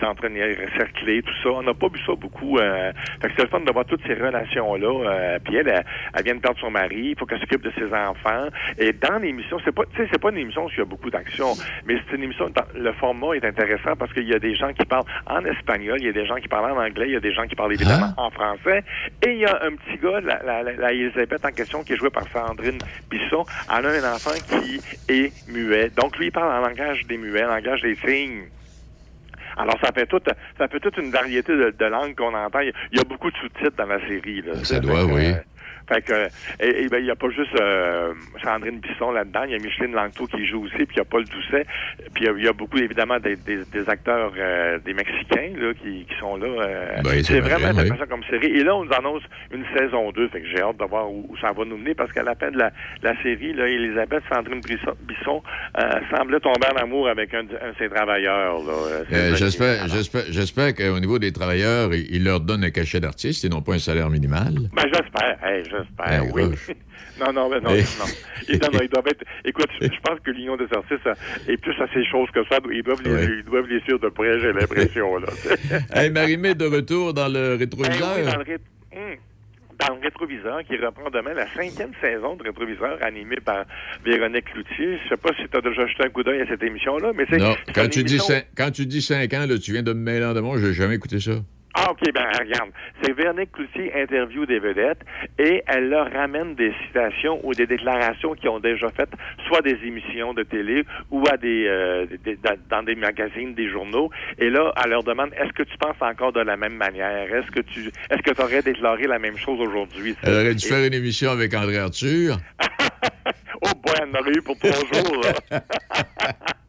tout ça. On n'a pas vu ça beaucoup. Euh, fait que c'est le fun de voir toutes ces relations-là. Euh, puis elle, elle, elle vient de perdre son mari, il faut qu'elle s'occupe de ses enfants. Et dans l'émission, c'est pas, tu sais, c'est pas une émission où il y a beaucoup d'action, mais c'est une émission, dans- le format est intéressant parce qu'il y a des gens qui parlent en espagnol, il y a des gens qui parlent en anglais, il y a des gens qui parlent évidemment Ah. en français. Et il y a un petit gars, la, la, la, la Elisabeth en question, qui est jouée par Sandrine Bisson. Elle a un enfant qui est muet. Donc lui, il parle en langage des muets, en langage des signes. Alors, ça fait toute, ça fait toute une variété de, de langues qu'on entend. Il y a- il y a beaucoup de sous-titres dans la série. Là, Ça doit, que, oui. euh, fait que, et, et ben, il n'y a pas juste euh, Sandrine Bisson là-dedans, il y a Micheline Langto qui joue aussi, puis il y a Paul Doucet, puis il y a- il y, a beaucoup évidemment des, des, des acteurs euh, des Mexicains là, qui, qui sont là. euh, Ben, c'est c'est vrai, vraiment oui. intéressant comme série. Et là, on nous annonce une saison 2, fait que j'ai hâte de voir où, où ça va nous mener, parce qu'à la fin de la, la série, là, Elisabeth Sandrine Bisson, euh, semblait tomber en amour avec un, de un de ses travailleurs. Là, Euh, Euh, J'espère j'espère, j'espère qu'au niveau des travailleurs, ils ils leur donnent un cachet d'artiste et non pas un salaire minimal. Ben, j'espère. Hey, j'espère, Ben, oui. <laughs> non, non, ben, non, Eh. non. Ils, non, non, ils doivent être... Écoute, je <laughs> je pense que l'Union des artistes est plus à ces choses que ça. Ils doivent les, Ouais. ils doivent les suivre de près, j'ai l'impression, <laughs> hey, Marie-Mé, de retour dans le Ben rétroviseur. oui, dans le, ré- Hum. dans le rétroviseur, qui reprend demain la cinquième saison de rétroviseur animée par Véronique Cloutier. Je sais pas si tu as déjà jeté un coup d'œil à cette émission-là, mais c'est... non, quand tu, dis cinq, quand tu dis 5 ans, là, tu viens de me mêler en demande, j'ai jamais écouté ça. Ah, OK, ben regarde. C'est Véronique Cloutier interview des vedettes et elle leur ramène des citations ou des déclarations qu'ils ont déjà faites, soit des émissions de télé ou à des, euh, des- dans- des magazines, des journaux. Et là, elle leur demande est-ce que tu penses encore de la même manière? Est-ce que tu est-ce que tu aurais déclaré la même chose aujourd'hui? Elle aurait dû Et- faire une émission avec André Arthur. <laughs> Oh boy, elle en aurait eu pour trois jours. <laughs>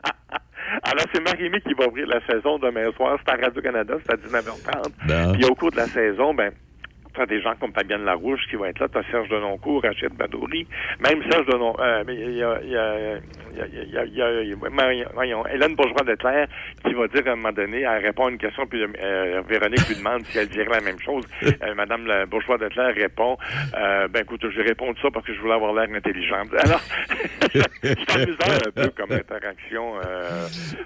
Alors, c'est Marie-Mé qui va ouvrir la saison demain soir. C'est à Radio-Canada, c'est à 19h30. Ben. Puis au cours de la saison, ben, t'as des gens comme Fabienne Larouche qui va être là, t'as Serge Denoncourt, Rachid Badouri, même Serge Denoncourt, euh, mais il y a, il y a, il y a, il y a, il y a- il y a- Marion- voyons, Hélène Bourgeois-Leclerc qui va dire à un moment donné, elle répond à une question, puis euh, Véronique lui demande si elle dirait la même chose. Euh, Madame Bourgeois-Leclerc répond, ben écoute, je réponds de ça parce que je voulais avoir l'air intelligente. <laughs> Alors, c'est amusant un peu comme interaction.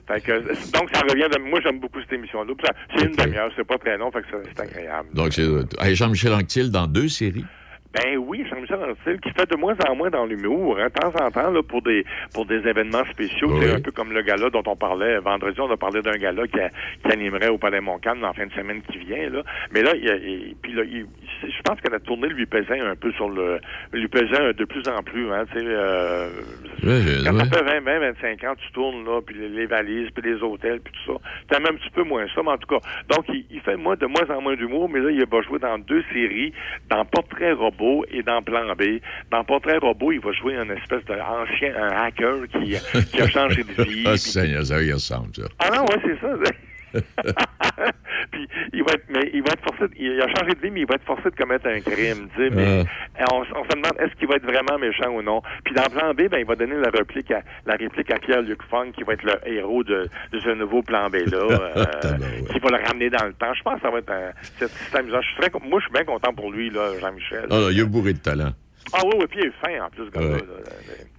Fait que, donc, ça revient de... Moi, j'aime beaucoup cette émission-là. C'est une demi-heure, c'est pas très long, fait que c'est agréable. Donc, c'est Jean-Michel Anctil dans deux séries. Ben oui, Jean-Michel Anctil, qui fait de moins en moins dans l'humour, hein, de temps en temps, là, pour des pour des événements spéciaux. Oui. C'est un peu comme le gala dont on parlait vendredi, on a parlé d'un gala qui, a- qui animerait au Palais Montcalm en fin de semaine qui vient. Là. Mais là, il, il- puis là, il- je pense que la tournée lui pesait un peu sur le lui pesait de plus en plus. Hein, tu sais, euh, quand ça fait 20, 20, 25 ans, tu tournes, là, puis les, les valises, puis les hôtels, puis tout ça. T'aimes un petit peu moins ça, mais en tout cas. Donc, il, il fait moi de moins en moins d'humour, mais là, il va jouer dans deux séries, dans Portrait Robot et dans Plan B. Dans Portrait Robot, il va jouer un espèce d'ancien un hacker qui, qui a changé de <laughs> vie. Ah, puis- Seigneur, ça y ressemble, ça. ah non, ouais, c'est ça. <laughs> puis il va être, mais il va être forcé, de- il a changé de vie, mais il va être forcé de commettre un crime. Mais on, on se demande est-ce qu'il va être vraiment méchant ou non? Puis dans Plan B, ben il va donner la réplique à la réplique à Pierre-Luc Funk, qui va être le héros de, de ce nouveau Plan B là, <laughs> euh, qui va le ramener dans le temps. Je pense que ça va être un, c'est, c'est amusant. Je suis très, con- moi, je suis bien content pour lui là, Jean-Michel. Ah, là, il est bourré de talent. Ah oui, oui, puis il est fin en plus, gars-là. Ouais.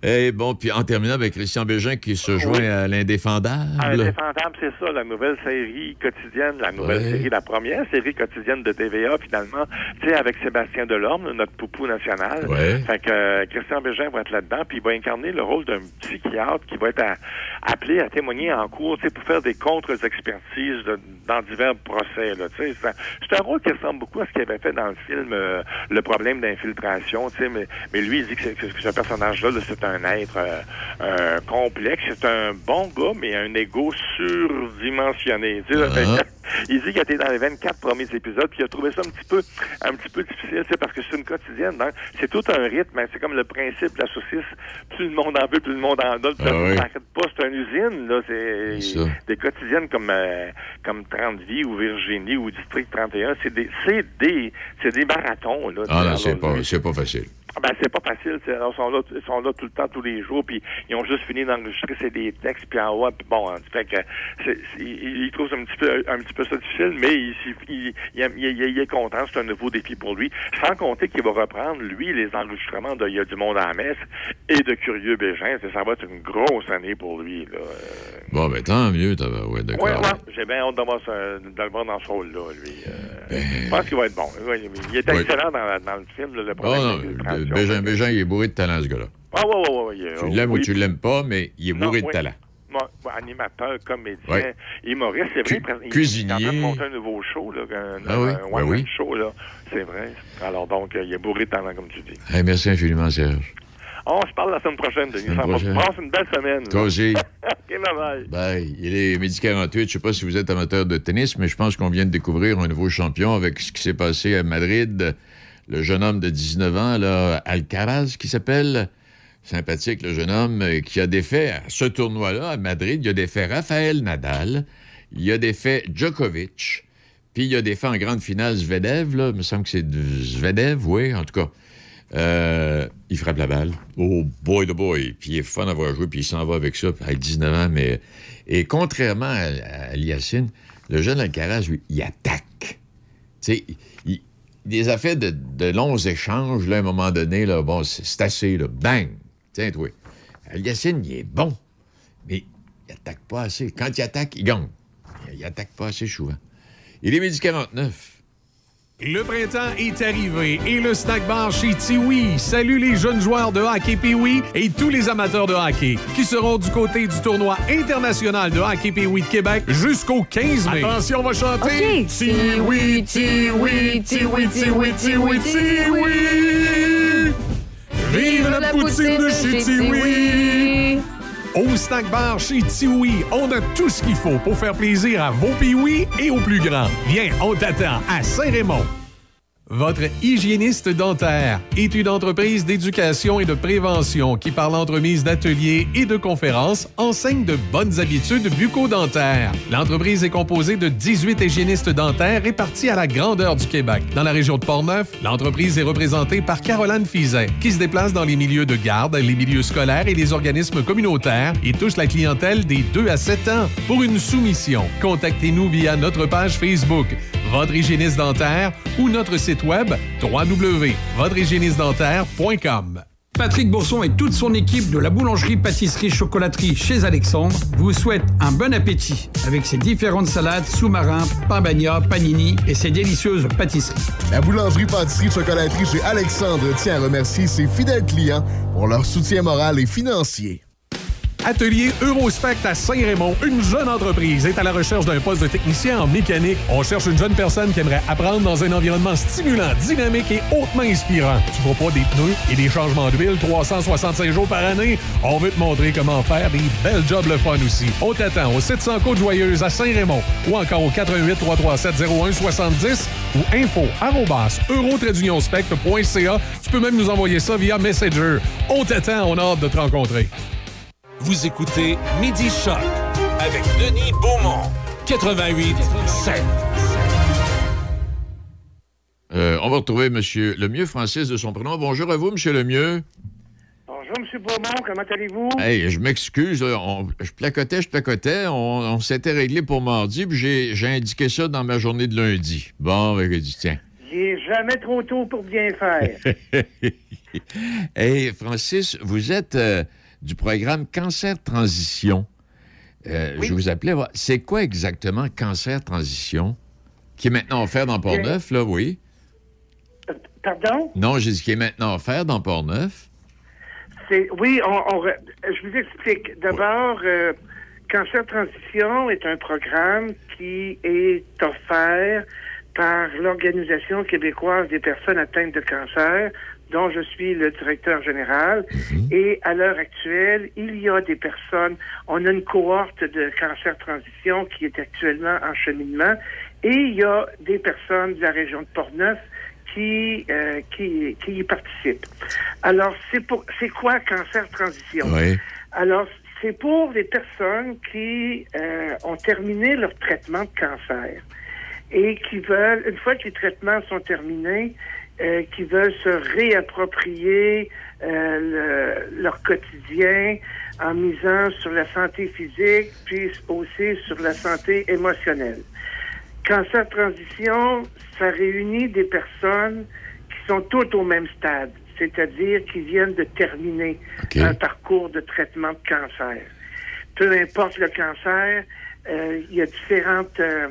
là. Et bon, puis en terminant avec Christian Bégin qui se joint à l'indéfendable. Ah, Indéfendable, c'est ça, la nouvelle série quotidienne, la nouvelle Ouais. série, la première série quotidienne de TVA, finalement, tu sais, avec Sébastien Delorme, notre poupou national. Ouais. Fait que euh, Christian Bégin va être là-dedans, puis il va incarner le rôle d'un psychiatre qui va être à- appelé à témoigner en cours, tu sais, pour faire des contre-expertises de- dans divers procès, là, tu sais. C'est un- C'est un rôle qui ressemble beaucoup à ce qu'il avait fait dans le film euh, Le problème d'infiltration, tu sais, mais, lui, il dit que, ce personnage-là, là, c'est un être euh, euh, complexe, c'est un bon gars, mais un ego surdimensionné, tu sais. Ah. Il dit qu'il était dans les 24 premiers épisodes, puis il a trouvé ça un petit peu, un petit peu difficile, c'est parce que c'est une quotidienne. donc C'est tout un rythme, hein, c'est comme le principe de la saucisse. Plus le monde en veut, plus le monde en donne. Ah ça oui. pas, c'est une usine, là. C'est des quotidiennes comme euh, comme 30 vies ou Virginie ou District 31. C'est des, c'est des, c'est des marathons, là. Ah non, c'est pas, lui, c'est pas facile. ah Ben, c'est pas facile. Ils sont, là, ils sont là tout le temps, tous les jours, puis ils ont juste fini d'enregistrer c'est des textes, puis en haut, puis bon, hein, fait que c'est, c'est- il, il trouve ça un petit peu, un petit peu ça difficile, mais il, il, il, il- il- il est content, c'est un nouveau défi pour lui. Sans compter qu'il va reprendre, lui, les enregistrements de Il y a du monde à la messe et de Curieux Bégin. Ça, va être une grosse année pour lui, là. Bon, ben tant mieux, t'as- ouais, d'accord. Ouais, ouais, j'ai bien hâte de voir ce- de le voir dans ce rôle-là, lui. Euh, Je pense qu'il va être bon. Il est Ben, Ouais. excellent dans, dans le film, là, le Oh non, Bégin, Bégin, il est bourré de talent, ce gars-là. Ah, ouais, ouais, ouais, ouais, il- Tu l'aimes oui. ou tu l'aimes pas, mais il est Non, bourré de oui. talent. Animateur, comédien, Ouais. humoriste, c'est vrai. Cu- il- il- cuisinier. Il est en train de monter un nouveau show, là, un, Ah oui, un ben oui. show, là. C'est vrai. Alors donc, euh, il est bourré de talent, comme tu dis. Hey, merci infiniment, Serge. On se parle la semaine prochaine, Denis. Prochaine. passe une belle semaine. Toi aussi. <laughs> Bye. Il est midi 48. Je sais pas si vous êtes amateur de tennis, mais je pense qu'on vient de découvrir un nouveau champion avec ce qui s'est passé à Madrid. Le jeune homme de 19 ans, là, Alcaraz, qui s'appelle. Sympathique, le jeune homme euh, qui a défait à ce tournoi-là, à Madrid, il a défait Raphaël Nadal, il a défait Djokovic, puis il a défait en grande finale Zvedev, là. Il me semble que c'est Zvedev, oui, en tout cas. Euh, il frappe la balle. Oh boy de boy. Puis il est fun d'avoir joué, puis il s'en va avec ça, avec 19 ans. Mais... Et contrairement à, à le jeune Alcaraz, lui, il attaque. Tu sais, il, des affaires de, longs échanges, là, à un moment donné, là, bon, c'est assez, là, bang! Tiens, toi. Yacine, il est bon, mais il attaque pas assez. Quand il attaque, il gagne. Il, attaque pas assez souvent. Il est midi 49. Le printemps est arrivé et le snack bar chez Tiwi salue les jeunes joueurs de hockey Piwi et tous les amateurs de hockey qui seront du côté du tournoi international de hockey Piwi de Québec jusqu'au 15 mai. Attention, on va chanter. Tiwi, Tiwi, Tiwi, Tiwi, Tiwi, Tiwi. Vive la poutine de chez Tiwi. Au snack bar chez Tiwi, on a tout ce qu'il faut pour faire plaisir à vos piouis et aux plus grands. Viens, on t'attend à Saint-Raymond. Votre hygiéniste dentaire est une entreprise d'éducation et de prévention qui, par l'entremise d'ateliers et de conférences, enseigne de bonnes habitudes bucco-dentaires. L'entreprise est composée de 18 hygiénistes dentaires répartis à la grandeur du Québec. Dans la région de Portneuf, l'entreprise est représentée par Caroline Fizet, qui se déplace dans les milieux de garde, les milieux scolaires et les organismes communautaires et touche la clientèle des 2 à 7 ans. Pour une soumission, contactez-nous via notre page Facebook, Votre hygiéniste dentaire ou notre site web www.votrehygiénistedentaire.com. Patrick Bourson et toute son équipe de la boulangerie-pâtisserie-chocolaterie chez Alexandre vous souhaitent un bon appétit avec ses différentes salades, sous-marins, pain bagna, panini et ses délicieuses pâtisseries. La boulangerie-pâtisserie-chocolaterie chez Alexandre tient à remercier ses fidèles clients pour leur soutien moral et financier. Atelier Eurospect à Saint-Raymond, une jeune entreprise est à la recherche d'un poste de technicien en mécanique. On cherche une jeune personne qui aimerait apprendre dans un environnement stimulant, dynamique et hautement inspirant. Tu vois pas des pneus et des changements d'huile 365 jours par année? On veut te montrer comment faire des belles jobs le fun aussi. On t'attend au 700 Côte Joyeuse à Saint-Raymond ou encore au 88 337 0170 ou info euro-spect.ca. Tu peux même nous envoyer ça via Messenger. On t'attend, on a hâte de te rencontrer. Vous écoutez Midi Choc avec Denis Beaumont. 88 7. Euh, on va retrouver M. Lemieux, Francis de son prénom. Bonjour à vous, M. Lemieux. Bonjour, M. Beaumont, comment allez-vous? Hey, je m'excuse, je placotais, je placotais. On, on s'était réglé pour mardi, puis j'ai indiqué ça dans ma journée de lundi. Bon, ben, j'ai dit, tiens. Il est jamais trop tôt pour bien faire. <laughs> hey, Francis, vous êtes euh, du programme Cancer Transition. Euh, Je vous appelais. C'est quoi exactement Cancer Transition? Qui est maintenant offert dans Port-Neuf, là, oui? Pardon? Non, j'ai dit qui est maintenant offert dans Port-Neuf. C'est, oui, on, je vous explique. D'abord, euh, Cancer Transition est un programme qui est offert par l'Organisation québécoise des personnes atteintes de cancer, dont je suis le directeur général. Et à l'heure actuelle, il y a des personnes, on a une cohorte de Cancer Transition qui est actuellement en cheminement, et il y a des personnes de la région de Portneuf qui, euh, qui, qui y participent. Alors, c'est pour c'est quoi Cancer Transition? Oui. Alors, c'est pour les personnes qui euh, ont terminé leur traitement de cancer et qui veulent, une fois que les traitements sont terminés, euh, qui veulent se réapproprier euh, le- leur quotidien en misant sur la santé physique, puis aussi sur la santé émotionnelle. Cancer Transition, ça réunit des personnes qui sont toutes au même stade, c'est-à-dire qui viennent de terminer un parcours de traitement de cancer. Peu importe le cancer, euh, il y a différentes, euh,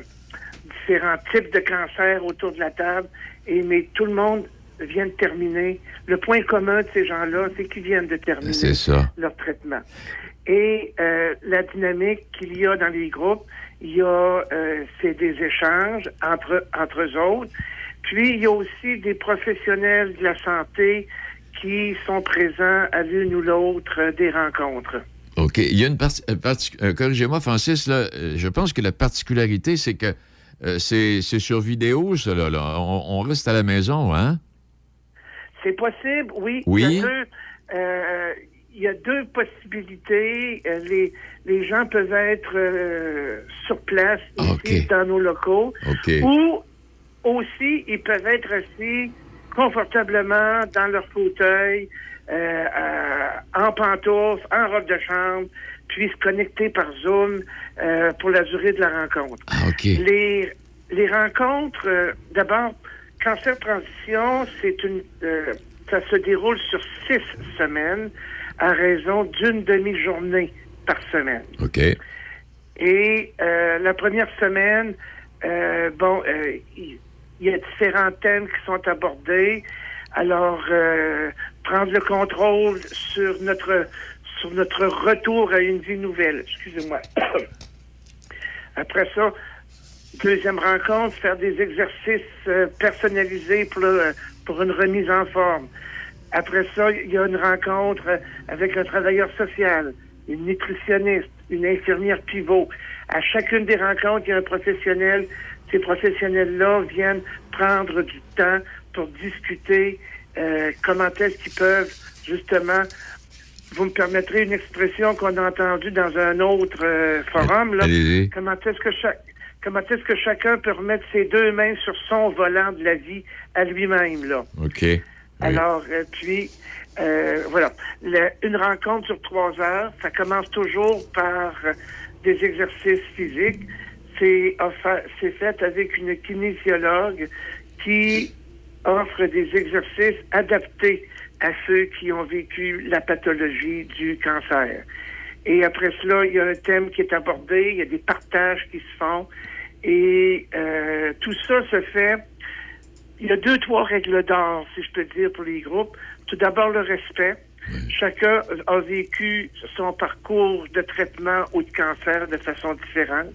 différents types de cancer autour de la table, et mais tout le monde vient de terminer. Le point commun de ces gens-là, c'est qu'ils viennent de terminer ça. leur traitement. Et euh, la dynamique qu'il y a dans les groupes, il y a euh, c'est des échanges entre entre eux autres. Puis il y a aussi des professionnels de la santé qui sont présents à l'une ou l'autre euh, des rencontres. OK. Il y a une partie. parti- euh, Corrigez-moi, Francis, là, je pense que la particularité, c'est que euh, c'est sur vidéo, ça, là. là. On, on reste à la maison, hein? C'est possible, oui. Oui. Il y a deux, euh, il y a deux possibilités. Euh, Les, les gens peuvent être euh, sur place ici dans nos locaux. Ou aussi, ils peuvent être assis confortablement dans leur fauteuil, en pantoufles, en robe de chambre, puis se connecter par Zoom euh, pour la durée de la rencontre. Les, les rencontres, euh, d'abord, Cancer Transition, c'est une, euh, ça se déroule sur six semaines à raison d'une demi-journée par semaine. OK. Et la première semaine, bon, il- Il y a différents thèmes qui sont abordés. Alors, prendre le contrôle sur notre sur notre retour à une vie nouvelle. Excusez-moi. <coughs> Après ça, deuxième rencontre, faire des exercices euh, personnalisés pour, une remise en forme. Après ça, il y a une rencontre avec un travailleur social, une nutritionniste, une infirmière pivot. À chacune des rencontres, il y a un professionnel. Ces professionnels-là viennent prendre du temps pour discuter euh, comment est-ce qu'ils peuvent justement vous me permettrez une expression qu'on a entendue dans un autre euh, forum. Là. Comment est-ce que chaque comment est-ce que chacun peut remettre ses deux mains sur son volant de la vie à lui-même là? OK. Alors euh, puis euh, voilà, une rencontre sur trois heures, ça commence toujours par euh, des exercices physiques. C'est c'est fait avec une kinésiologue qui offre des exercices adaptés à ceux qui ont vécu la pathologie du cancer. Et après cela, il y a un thème qui est abordé, il y a des partages qui se font. Et euh, tout ça se fait. Il y a deux, trois règles d'or, si je peux dire, pour les groupes. Tout d'abord, le respect. Chacun a vécu son parcours de traitement ou de cancer de façon différente.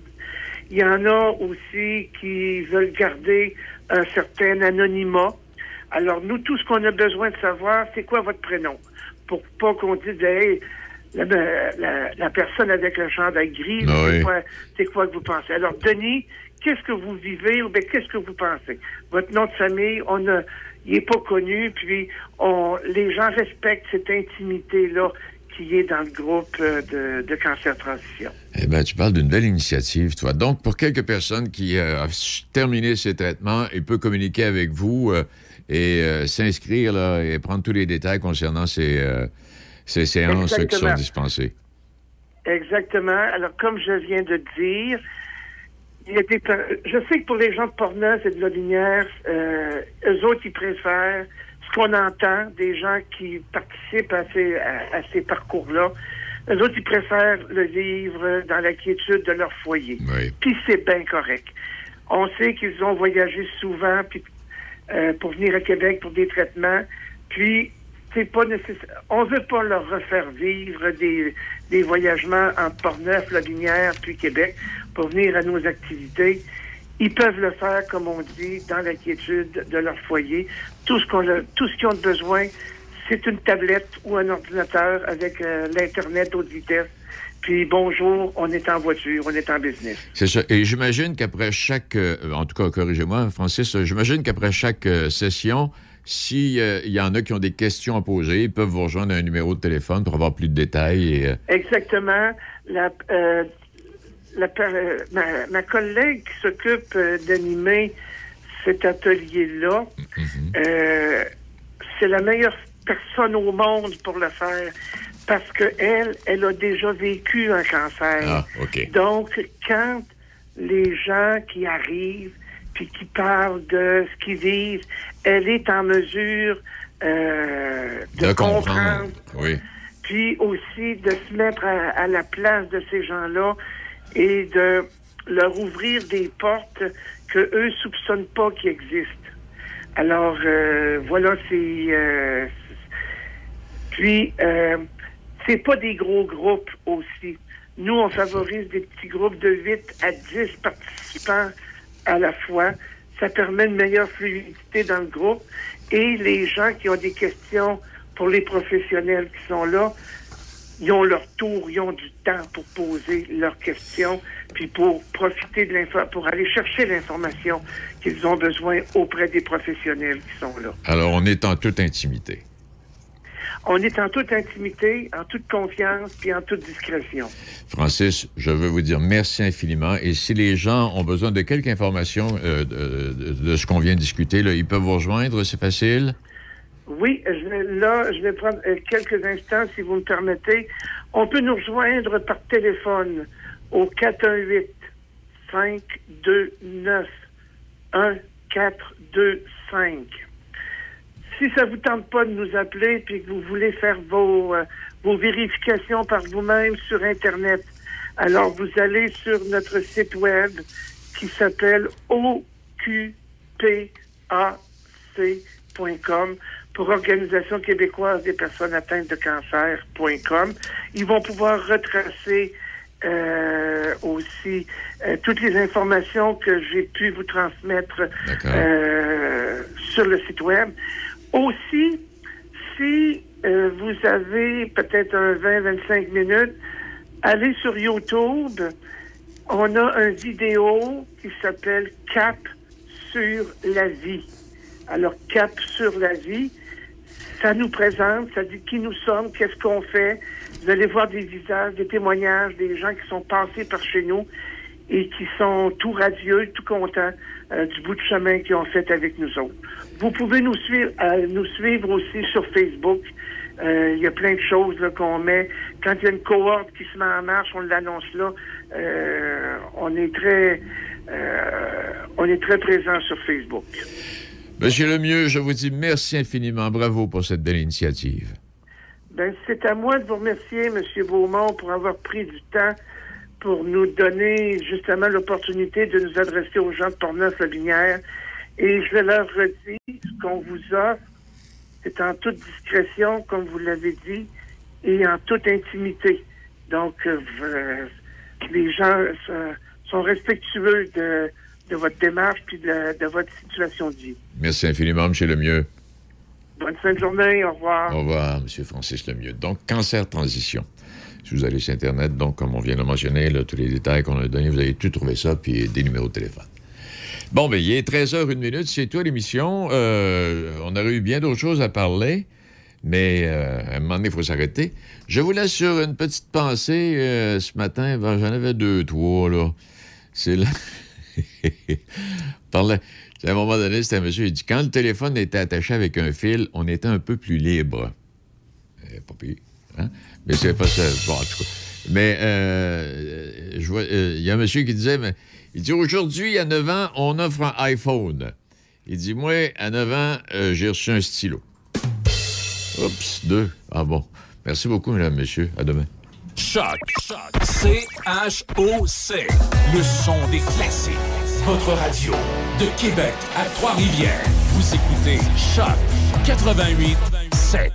Il y en a aussi qui veulent garder un certain anonymat. Alors, nous, tout ce qu'on a besoin de savoir, c'est quoi votre prénom? Pour pas qu'on dise, hey, la, la- la personne avec le chandail gris, Ah c'est quoi, c'est quoi que vous pensez? Alors, Denis, qu'est-ce que vous vivez ou bien qu'est-ce que vous pensez? Votre nom de famille, on a, il est pas connu, puis on, les gens respectent cette intimité-là qui est dans le groupe euh, de, de cancer transition. Eh bien, tu parles d'une belle initiative, toi. Donc, pour quelques personnes qui euh, ont terminé ces traitements, ils peuvent communiquer avec vous euh, et euh, s'inscrire là, et prendre tous les détails concernant ces, euh, ces séances qui sont dispensées. Exactement. Alors, comme je viens de dire, il y a des, je sais que pour les gens de Portneuf et de la Lumière, euh, eux autres, ils préfèrent ce qu'on entend des gens qui participent à ces, à, à ces parcours-là. Eux autres, ils préfèrent le vivre dans la quiétude de leur foyer. Puis c'est bien correct. On sait qu'ils ont voyagé souvent puis, euh, pour venir à Québec pour des traitements. Puis, c'est pas nécessaire. On veut pas leur refaire vivre des, des voyagements entre Portneuf, La Lumière, puis Québec pour venir à nos activités. Ils peuvent le faire, comme on dit, dans la quiétude de leur foyer. Tout ce qu'on tout ce qu'ils ont besoin, c'est une tablette ou un ordinateur avec euh, l'Internet haute vitesse. Puis bonjour, on est en voiture, on est en business. C'est ça. Et j'imagine qu'après chaque, euh, en tout cas, corrigez-moi, Francis, euh, j'imagine qu'après chaque euh, session, s'il y en a qui ont des questions à poser, ils peuvent vous rejoindre à un numéro de téléphone pour avoir plus de détails. Et, Exactement. La, la per- ma, ma collègue qui s'occupe d'animer cet atelier-là, euh, c'est la meilleure personne au monde pour le faire parce que elle, elle a déjà vécu un cancer. Ah, OK. Donc, quand les gens qui arrivent puis qui parlent de ce qu'ils vivent, elle est en mesure euh, de, de comprendre comprendre. Oui. puis aussi de se mettre à, à la place de ces gens-là et de leur ouvrir des portes que eux soupçonnent pas qui existent. Alors euh, voilà, c'est euh, puis euh, c'est pas des gros groupes aussi. Nous, on favorise des petits groupes de 8 à 10 participants à la fois. Ça permet une meilleure fluidité dans le groupe. Et les gens qui ont des questions pour les professionnels qui sont là, ils ont leur tour, ils ont du temps pour poser leurs questions, puis pour profiter de l'info, pour aller chercher l'information qu'ils ont besoin auprès des professionnels qui sont là. Alors, on est en toute intimité. On est en toute intimité, en toute confiance, puis en toute discrétion. Francis, je veux vous dire merci infiniment. Et si les gens ont besoin de quelques informations euh, de, de- ce qu'on vient de discuter, là, ils peuvent vous rejoindre, c'est facile? Oui, je vais, là, je vais prendre euh, quelques instants, si vous me permettez. On peut nous rejoindre par téléphone au 418 529 1425. Si ça vous tente pas de nous appeler puis que vous voulez faire vos, euh, vos vérifications par vous-même sur Internet, alors vous allez sur notre site web qui s'appelle PAC.com pour Organisation québécoise des personnes atteintes de cancer.com. Ils vont pouvoir retracer euh, aussi euh, toutes les informations que j'ai pu vous transmettre euh, sur le site web. Aussi, si euh, vous avez peut-être un 20-25 minutes, allez sur YouTube. On a une vidéo qui s'appelle Cap sur la vie. Alors, Cap sur la vie, ça nous présente, ça dit qui nous sommes, qu'est-ce qu'on fait. Vous allez voir des visages, des témoignages, des gens qui sont passés par chez nous et qui sont tout radieux, tout contents euh, du bout de chemin qu'ils ont fait avec nous autres. Vous pouvez nous suivre, euh, nous suivre aussi sur Facebook. Euh, Il y a plein de choses qu'on met. Quand il y a une cohorte qui se met en marche, on l'annonce là. Euh, on est très, on est très présent sur Facebook. Monsieur Lemieux, je vous dis merci infiniment. Bravo pour cette belle initiative. Ben, c'est à moi de vous remercier, M. Beaumont, pour avoir pris du temps pour nous donner justement l'opportunité de nous adresser aux gens de Portneuf-la-Lumière. Et je leur redis, ce qu'on vous offre, c'est en toute discrétion, comme vous l'avez dit, et en toute intimité. Donc, euh, les gens euh, sont respectueux de, de votre démarche puis de, de votre situation de vie. Merci infiniment, Monsieur Lemieux. Bonne fin de journée, au revoir. Au revoir, M. Francis Lemieux. Donc, cancer transition. Si vous allez sur Internet, donc, comme on vient de le mentionner, là, tous les détails qu'on a donnés, vous allez tout trouver ça, puis des numéros de téléphone. Bon, ben, il est 13h, une minute, c'est toi l'émission. Euh, on aurait eu bien d'autres choses à parler, mais euh, à un moment donné, il faut s'arrêter. Je vous laisse sur une petite pensée euh, ce matin. J'en avais deux, trois, là. C'est là. <laughs> Parlait. À un moment donné, c'était un monsieur, il dit quand le téléphone était attaché avec un fil, on était un peu plus libre. Pas pire, hein? Mais c'est pas ça. Bon, en. Mais il y a un monsieur qui disait, mais, il dit aujourd'hui, à 9 ans, on offre un iPhone. Il dit, moi, à 9 ans, euh, j'ai reçu un stylo. Oups, deux. Ah bon. Merci beaucoup, mesdames, messieurs. À demain. Choc. C-H-O-C. Le son des classiques. Votre radio. De Québec à Trois-Rivières. Vous écoutez Choc 88 7.